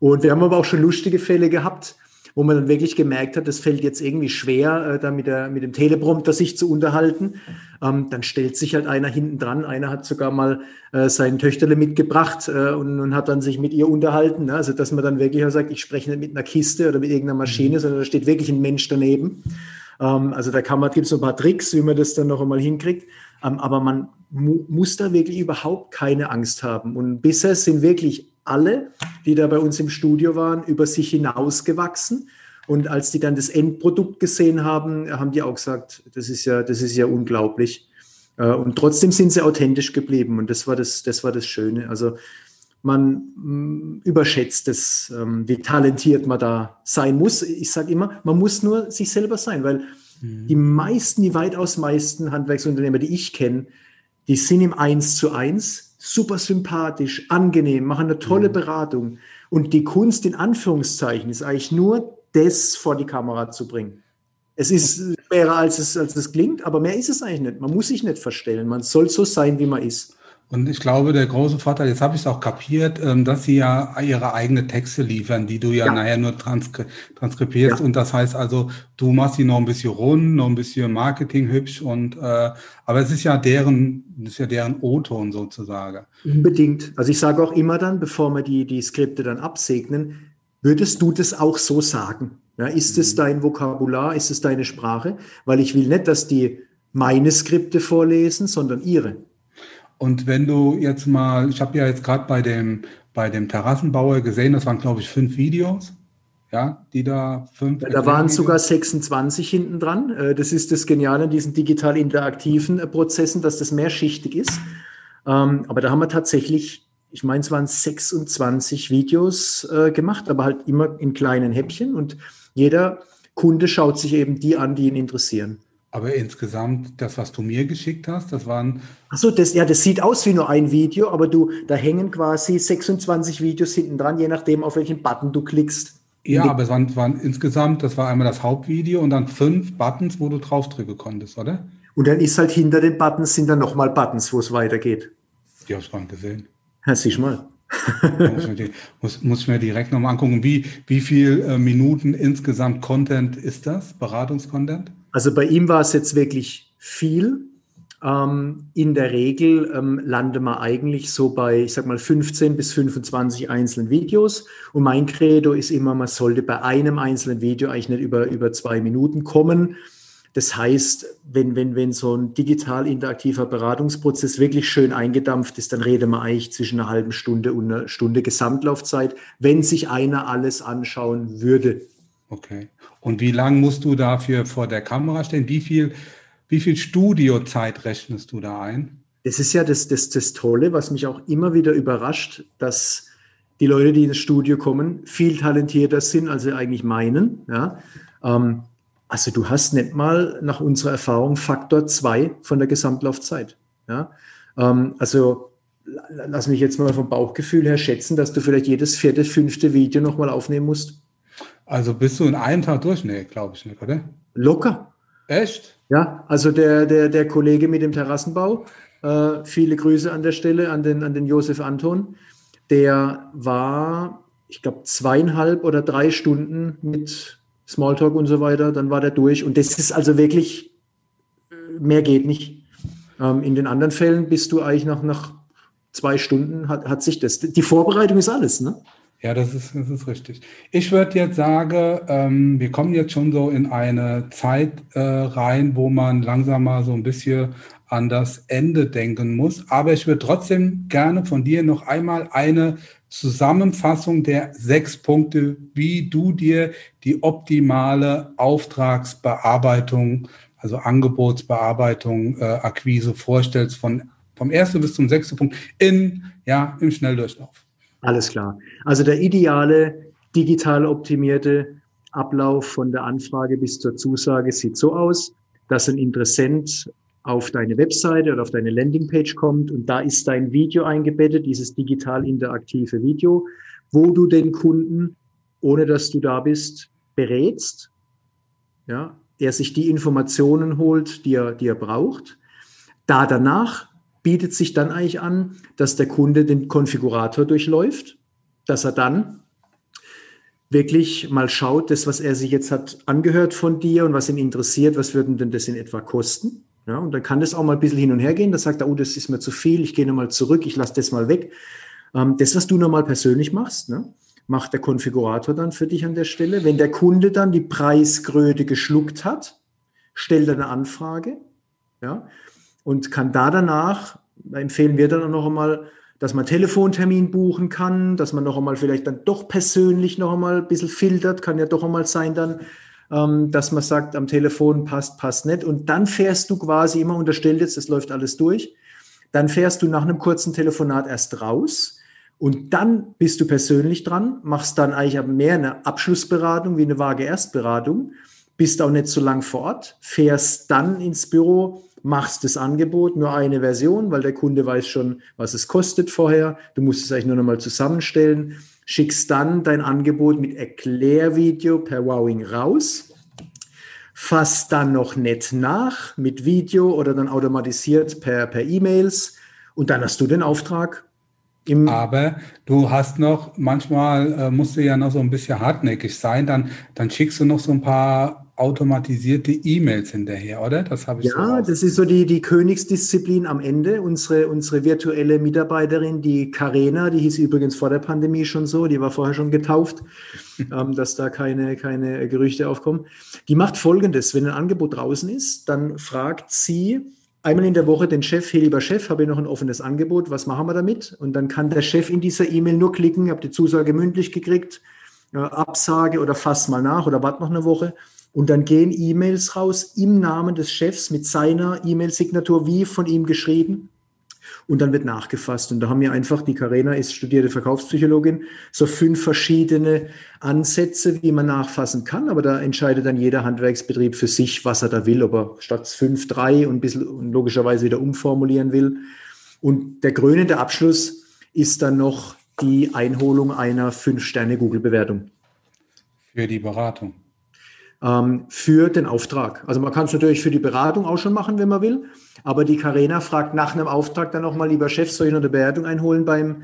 Und wir haben aber auch schon lustige Fälle gehabt, wo man dann wirklich gemerkt hat, das fällt jetzt irgendwie schwer, äh, da mit, der, mit dem Teleprompter sich zu unterhalten. Ähm, dann stellt sich halt einer hinten dran. Einer hat sogar mal äh, sein Töchterle mitgebracht äh, und, und, hat dann sich mit ihr unterhalten. Ne? Also, dass man dann wirklich auch sagt, ich spreche nicht mit einer Kiste oder mit irgendeiner Maschine, mhm. sondern da steht wirklich ein Mensch daneben. Ähm, also da kann man, gibt es ein paar Tricks, wie man das dann noch einmal hinkriegt. Ähm, aber man mu muss da wirklich überhaupt keine Angst haben. Und bisher sind wirklich alle, die da bei uns im Studio waren, über sich hinausgewachsen. Und als die dann das Endprodukt gesehen haben, haben die auch gesagt, das ist ja, das ist ja unglaublich. Äh, und trotzdem sind sie authentisch geblieben. Und das war das, das war das Schöne. Also man mm, überschätzt es, ähm, wie talentiert man da sein muss. Ich sage immer, man muss nur sich selber sein, weil mhm. die meisten, die weitaus meisten Handwerksunternehmer, die ich kenne, die sind im Eins zu eins super sympathisch, angenehm, machen eine tolle mhm. Beratung. Und die Kunst in Anführungszeichen ist eigentlich nur das vor die Kamera zu bringen. Es ist schwerer, als es, als es klingt, aber mehr ist es eigentlich nicht. Man muss sich nicht verstellen. Man soll so sein, wie man ist. Und ich glaube, der große Vorteil, jetzt habe ich es auch kapiert, ähm, dass sie ja ihre eigenen Texte liefern, die du ja, ja. nachher nur transkri transkribierst. Ja. Und das heißt also, du machst sie noch ein bisschen rund, noch ein bisschen Marketing hübsch und äh, aber es ist ja deren, ist ja deren O-Ton sozusagen. Unbedingt. Also ich sage auch immer dann, bevor wir die, die Skripte dann absegnen, würdest du das auch so sagen? Ja, ist mhm. es dein Vokabular? Ist es deine Sprache? Weil ich will nicht, dass die meine Skripte vorlesen, sondern ihre. Und wenn du jetzt mal, ich habe ja jetzt gerade bei dem, bei dem Terrassenbauer gesehen, das waren, glaube ich, fünf Videos. Ja, die da fünf. Da waren sogar 26 hinten dran. Äh, das ist das Geniale an diesen digital interaktiven äh, Prozessen, dass das mehrschichtig ist. Ähm, aber da haben wir tatsächlich, ich meine, es waren 26 Videos äh, gemacht, aber halt immer in kleinen Häppchen und jeder Kunde schaut sich eben die an, die ihn interessieren. Aber insgesamt, das, was du mir geschickt hast, das waren. Achso, das, ja, das sieht aus wie nur ein Video, aber du, da hängen quasi 26 Videos hinten dran, je nachdem, auf welchen Button du klickst. Ja, aber es waren, waren insgesamt, das war einmal das Hauptvideo und dann fünf Buttons, wo du draufdrücken konntest, oder? Und dann ist halt hinter den Buttons sind dann nochmal Buttons, wo es weitergeht. Die habe ich gar nicht gesehen. Ja, siehst mal. muss, ich mir, muss, muss ich mir direkt nochmal angucken. Wie, wie viel äh, Minuten insgesamt Content ist das? Beratungskontent? Also bei ihm war es jetzt wirklich viel. Ähm, in der Regel ähm, lande man eigentlich so bei, ich sag mal, 15 bis 25 einzelnen Videos. Und mein Credo ist immer, man sollte bei einem einzelnen Video eigentlich nicht über, über zwei Minuten kommen. Das heißt, wenn, wenn, wenn so ein digital interaktiver Beratungsprozess wirklich schön eingedampft ist, dann reden wir eigentlich zwischen einer halben Stunde und einer Stunde Gesamtlaufzeit, wenn sich einer alles anschauen würde. Okay. Und wie lange musst du dafür vor der Kamera stehen? Wie viel, wie viel Studiozeit rechnest du da ein? Das ist ja das, das, das Tolle, was mich auch immer wieder überrascht, dass die Leute, die ins Studio kommen, viel talentierter sind, als sie eigentlich meinen. Ja? Ähm, also du hast nicht mal nach unserer Erfahrung Faktor 2 von der Gesamtlaufzeit. Ja? Ähm, also lass mich jetzt mal vom Bauchgefühl her schätzen, dass du vielleicht jedes vierte, fünfte Video nochmal aufnehmen musst. Also bist du in einem Tag durch? Nee, glaube ich nicht, oder? Locker. Echt? Ja, also der, der, der Kollege mit dem Terrassenbau, äh, viele Grüße an der Stelle an den, an den Josef Anton, der war, ich glaube, zweieinhalb oder drei Stunden mit Smalltalk und so weiter, dann war der durch. Und das ist also wirklich, mehr geht nicht. Ähm, in den anderen Fällen bist du eigentlich nach, nach zwei Stunden, hat, hat sich das. Die Vorbereitung ist alles, ne? Ja, das ist, das ist richtig. Ich würde jetzt sagen, ähm, wir kommen jetzt schon so in eine Zeit äh, rein, wo man langsam mal so ein bisschen an das Ende denken muss. Aber ich würde trotzdem gerne von dir noch einmal eine Zusammenfassung der sechs Punkte, wie du dir die optimale Auftragsbearbeitung, also Angebotsbearbeitung, äh, Akquise vorstellst, von, vom ersten bis zum sechsten Punkt in, ja, im Schnelldurchlauf. Alles klar. Also der ideale digital optimierte Ablauf von der Anfrage bis zur Zusage sieht so aus, dass ein Interessent auf deine Webseite oder auf deine Landingpage kommt und da ist dein Video eingebettet, dieses digital interaktive Video, wo du den Kunden, ohne dass du da bist, berätst, ja, er sich die Informationen holt, die er, die er braucht. Da danach bietet sich dann eigentlich an, dass der Kunde den Konfigurator durchläuft, dass er dann wirklich mal schaut, das, was er sich jetzt hat angehört von dir und was ihn interessiert, was würden denn das in etwa kosten? Ja, und dann kann das auch mal ein bisschen hin und her gehen. Da sagt er, oh, das ist mir zu viel, ich gehe nochmal zurück, ich lasse das mal weg. Ähm, das, was du nochmal persönlich machst, ne, macht der Konfigurator dann für dich an der Stelle. Wenn der Kunde dann die Preisgröße geschluckt hat, stellt er eine Anfrage. Ja, und kann da danach, empfehlen wir dann auch noch einmal, dass man Telefontermin buchen kann, dass man noch einmal vielleicht dann doch persönlich noch einmal ein bisschen filtert, kann ja doch einmal sein dann, ähm, dass man sagt, am Telefon passt, passt nicht. Und dann fährst du quasi immer unterstellt jetzt, das läuft alles durch, dann fährst du nach einem kurzen Telefonat erst raus und dann bist du persönlich dran, machst dann eigentlich mehr eine Abschlussberatung wie eine vage Erstberatung, bist auch nicht so lang vor Ort, fährst dann ins Büro, machst das Angebot, nur eine Version, weil der Kunde weiß schon, was es kostet vorher. Du musst es eigentlich nur nochmal zusammenstellen, schickst dann dein Angebot mit Erklärvideo per Wowing raus, fasst dann noch nett nach mit Video oder dann automatisiert per, per E-Mails und dann hast du den Auftrag. Aber du hast noch, manchmal äh, musst du ja noch so ein bisschen hartnäckig sein, dann, dann schickst du noch so ein paar automatisierte E-Mails hinterher, oder? Das habe ich Ja, so das ist so die, die Königsdisziplin am Ende. Unsere, unsere virtuelle Mitarbeiterin, die Karena, die hieß übrigens vor der Pandemie schon so, die war vorher schon getauft, ähm, dass da keine, keine Gerüchte aufkommen. Die macht folgendes: Wenn ein Angebot draußen ist, dann fragt sie einmal in der Woche den Chef, hey lieber Chef, habe ich noch ein offenes Angebot, was machen wir damit? Und dann kann der Chef in dieser E-Mail nur klicken, ich habe die Zusage mündlich gekriegt, äh, Absage oder fass mal nach oder warte noch eine Woche. Und dann gehen E-Mails raus im Namen des Chefs mit seiner E-Mail-Signatur wie von ihm geschrieben. Und dann wird nachgefasst. Und da haben wir einfach, die Karena ist studierte Verkaufspsychologin, so fünf verschiedene Ansätze, wie man nachfassen kann. Aber da entscheidet dann jeder Handwerksbetrieb für sich, was er da will, ob er statt fünf, drei und ein bisschen logischerweise wieder umformulieren will. Und der krönende Abschluss ist dann noch die Einholung einer Fünf-Sterne-Google-Bewertung. Für die Beratung ähm, für den Auftrag. Also man kann es natürlich für die Beratung auch schon machen, wenn man will. Aber die Carena fragt nach einem Auftrag dann nochmal, lieber Chef, soll ich noch eine Bewertung einholen beim,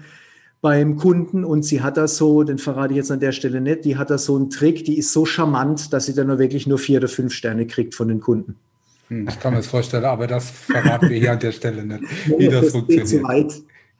beim Kunden? Und sie hat das so, den verrate ich jetzt an der Stelle nicht, die hat da so einen Trick, die ist so charmant, dass sie dann nur wirklich nur vier oder fünf Sterne kriegt von den Kunden. Hm, ich kann mir das vorstellen, aber das verraten wir hier an der Stelle nicht, wie das, das funktioniert. Zu weit.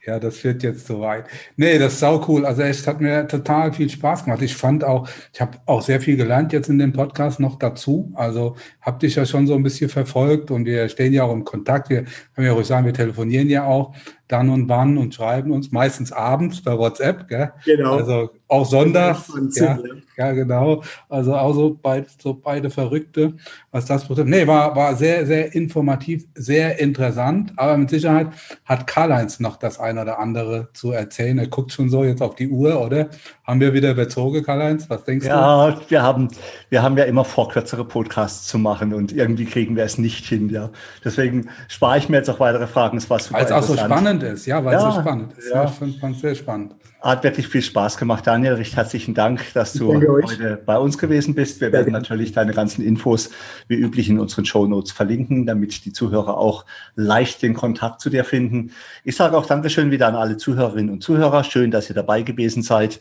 Ja, das wird jetzt soweit. Nee, das ist sau cool. Also es hat mir total viel Spaß gemacht. Ich fand auch, ich habe auch sehr viel gelernt jetzt in dem Podcast noch dazu. Also hab dich ja schon so ein bisschen verfolgt und wir stehen ja auch im Kontakt. Wir können ja ruhig sagen, wir telefonieren ja auch dann und wann und schreiben uns meistens abends bei WhatsApp. Gell? Genau. Also auch sonntags. Ja, ja, genau. Also auch so, beid, so beide Verrückte, was das betrifft. Nee, war, war sehr, sehr informativ, sehr interessant. Aber mit Sicherheit hat Karl-Heinz noch das eine oder andere zu erzählen. Er guckt schon so jetzt auf die Uhr, oder? Haben wir wieder bezogen, Karl-Heinz? Was denkst ja, du? Ja, wir haben, wir haben ja immer vor, kürzere Podcasts zu machen und irgendwie kriegen wir es nicht hin, ja. Deswegen spare ich mir jetzt auch weitere Fragen. Es war super Weil es auch so spannend ist, ja, weil ja, es so spannend ist. Ja. Ich fand es sehr spannend. Hat wirklich viel Spaß gemacht, Daniel. Recht herzlichen Dank, dass du heute bei uns gewesen bist. Wir werden natürlich deine ganzen Infos wie üblich in unseren Show Notes verlinken, damit die Zuhörer auch leicht den Kontakt zu dir finden. Ich sage auch Dankeschön wieder an alle Zuhörerinnen und Zuhörer. Schön, dass ihr dabei gewesen seid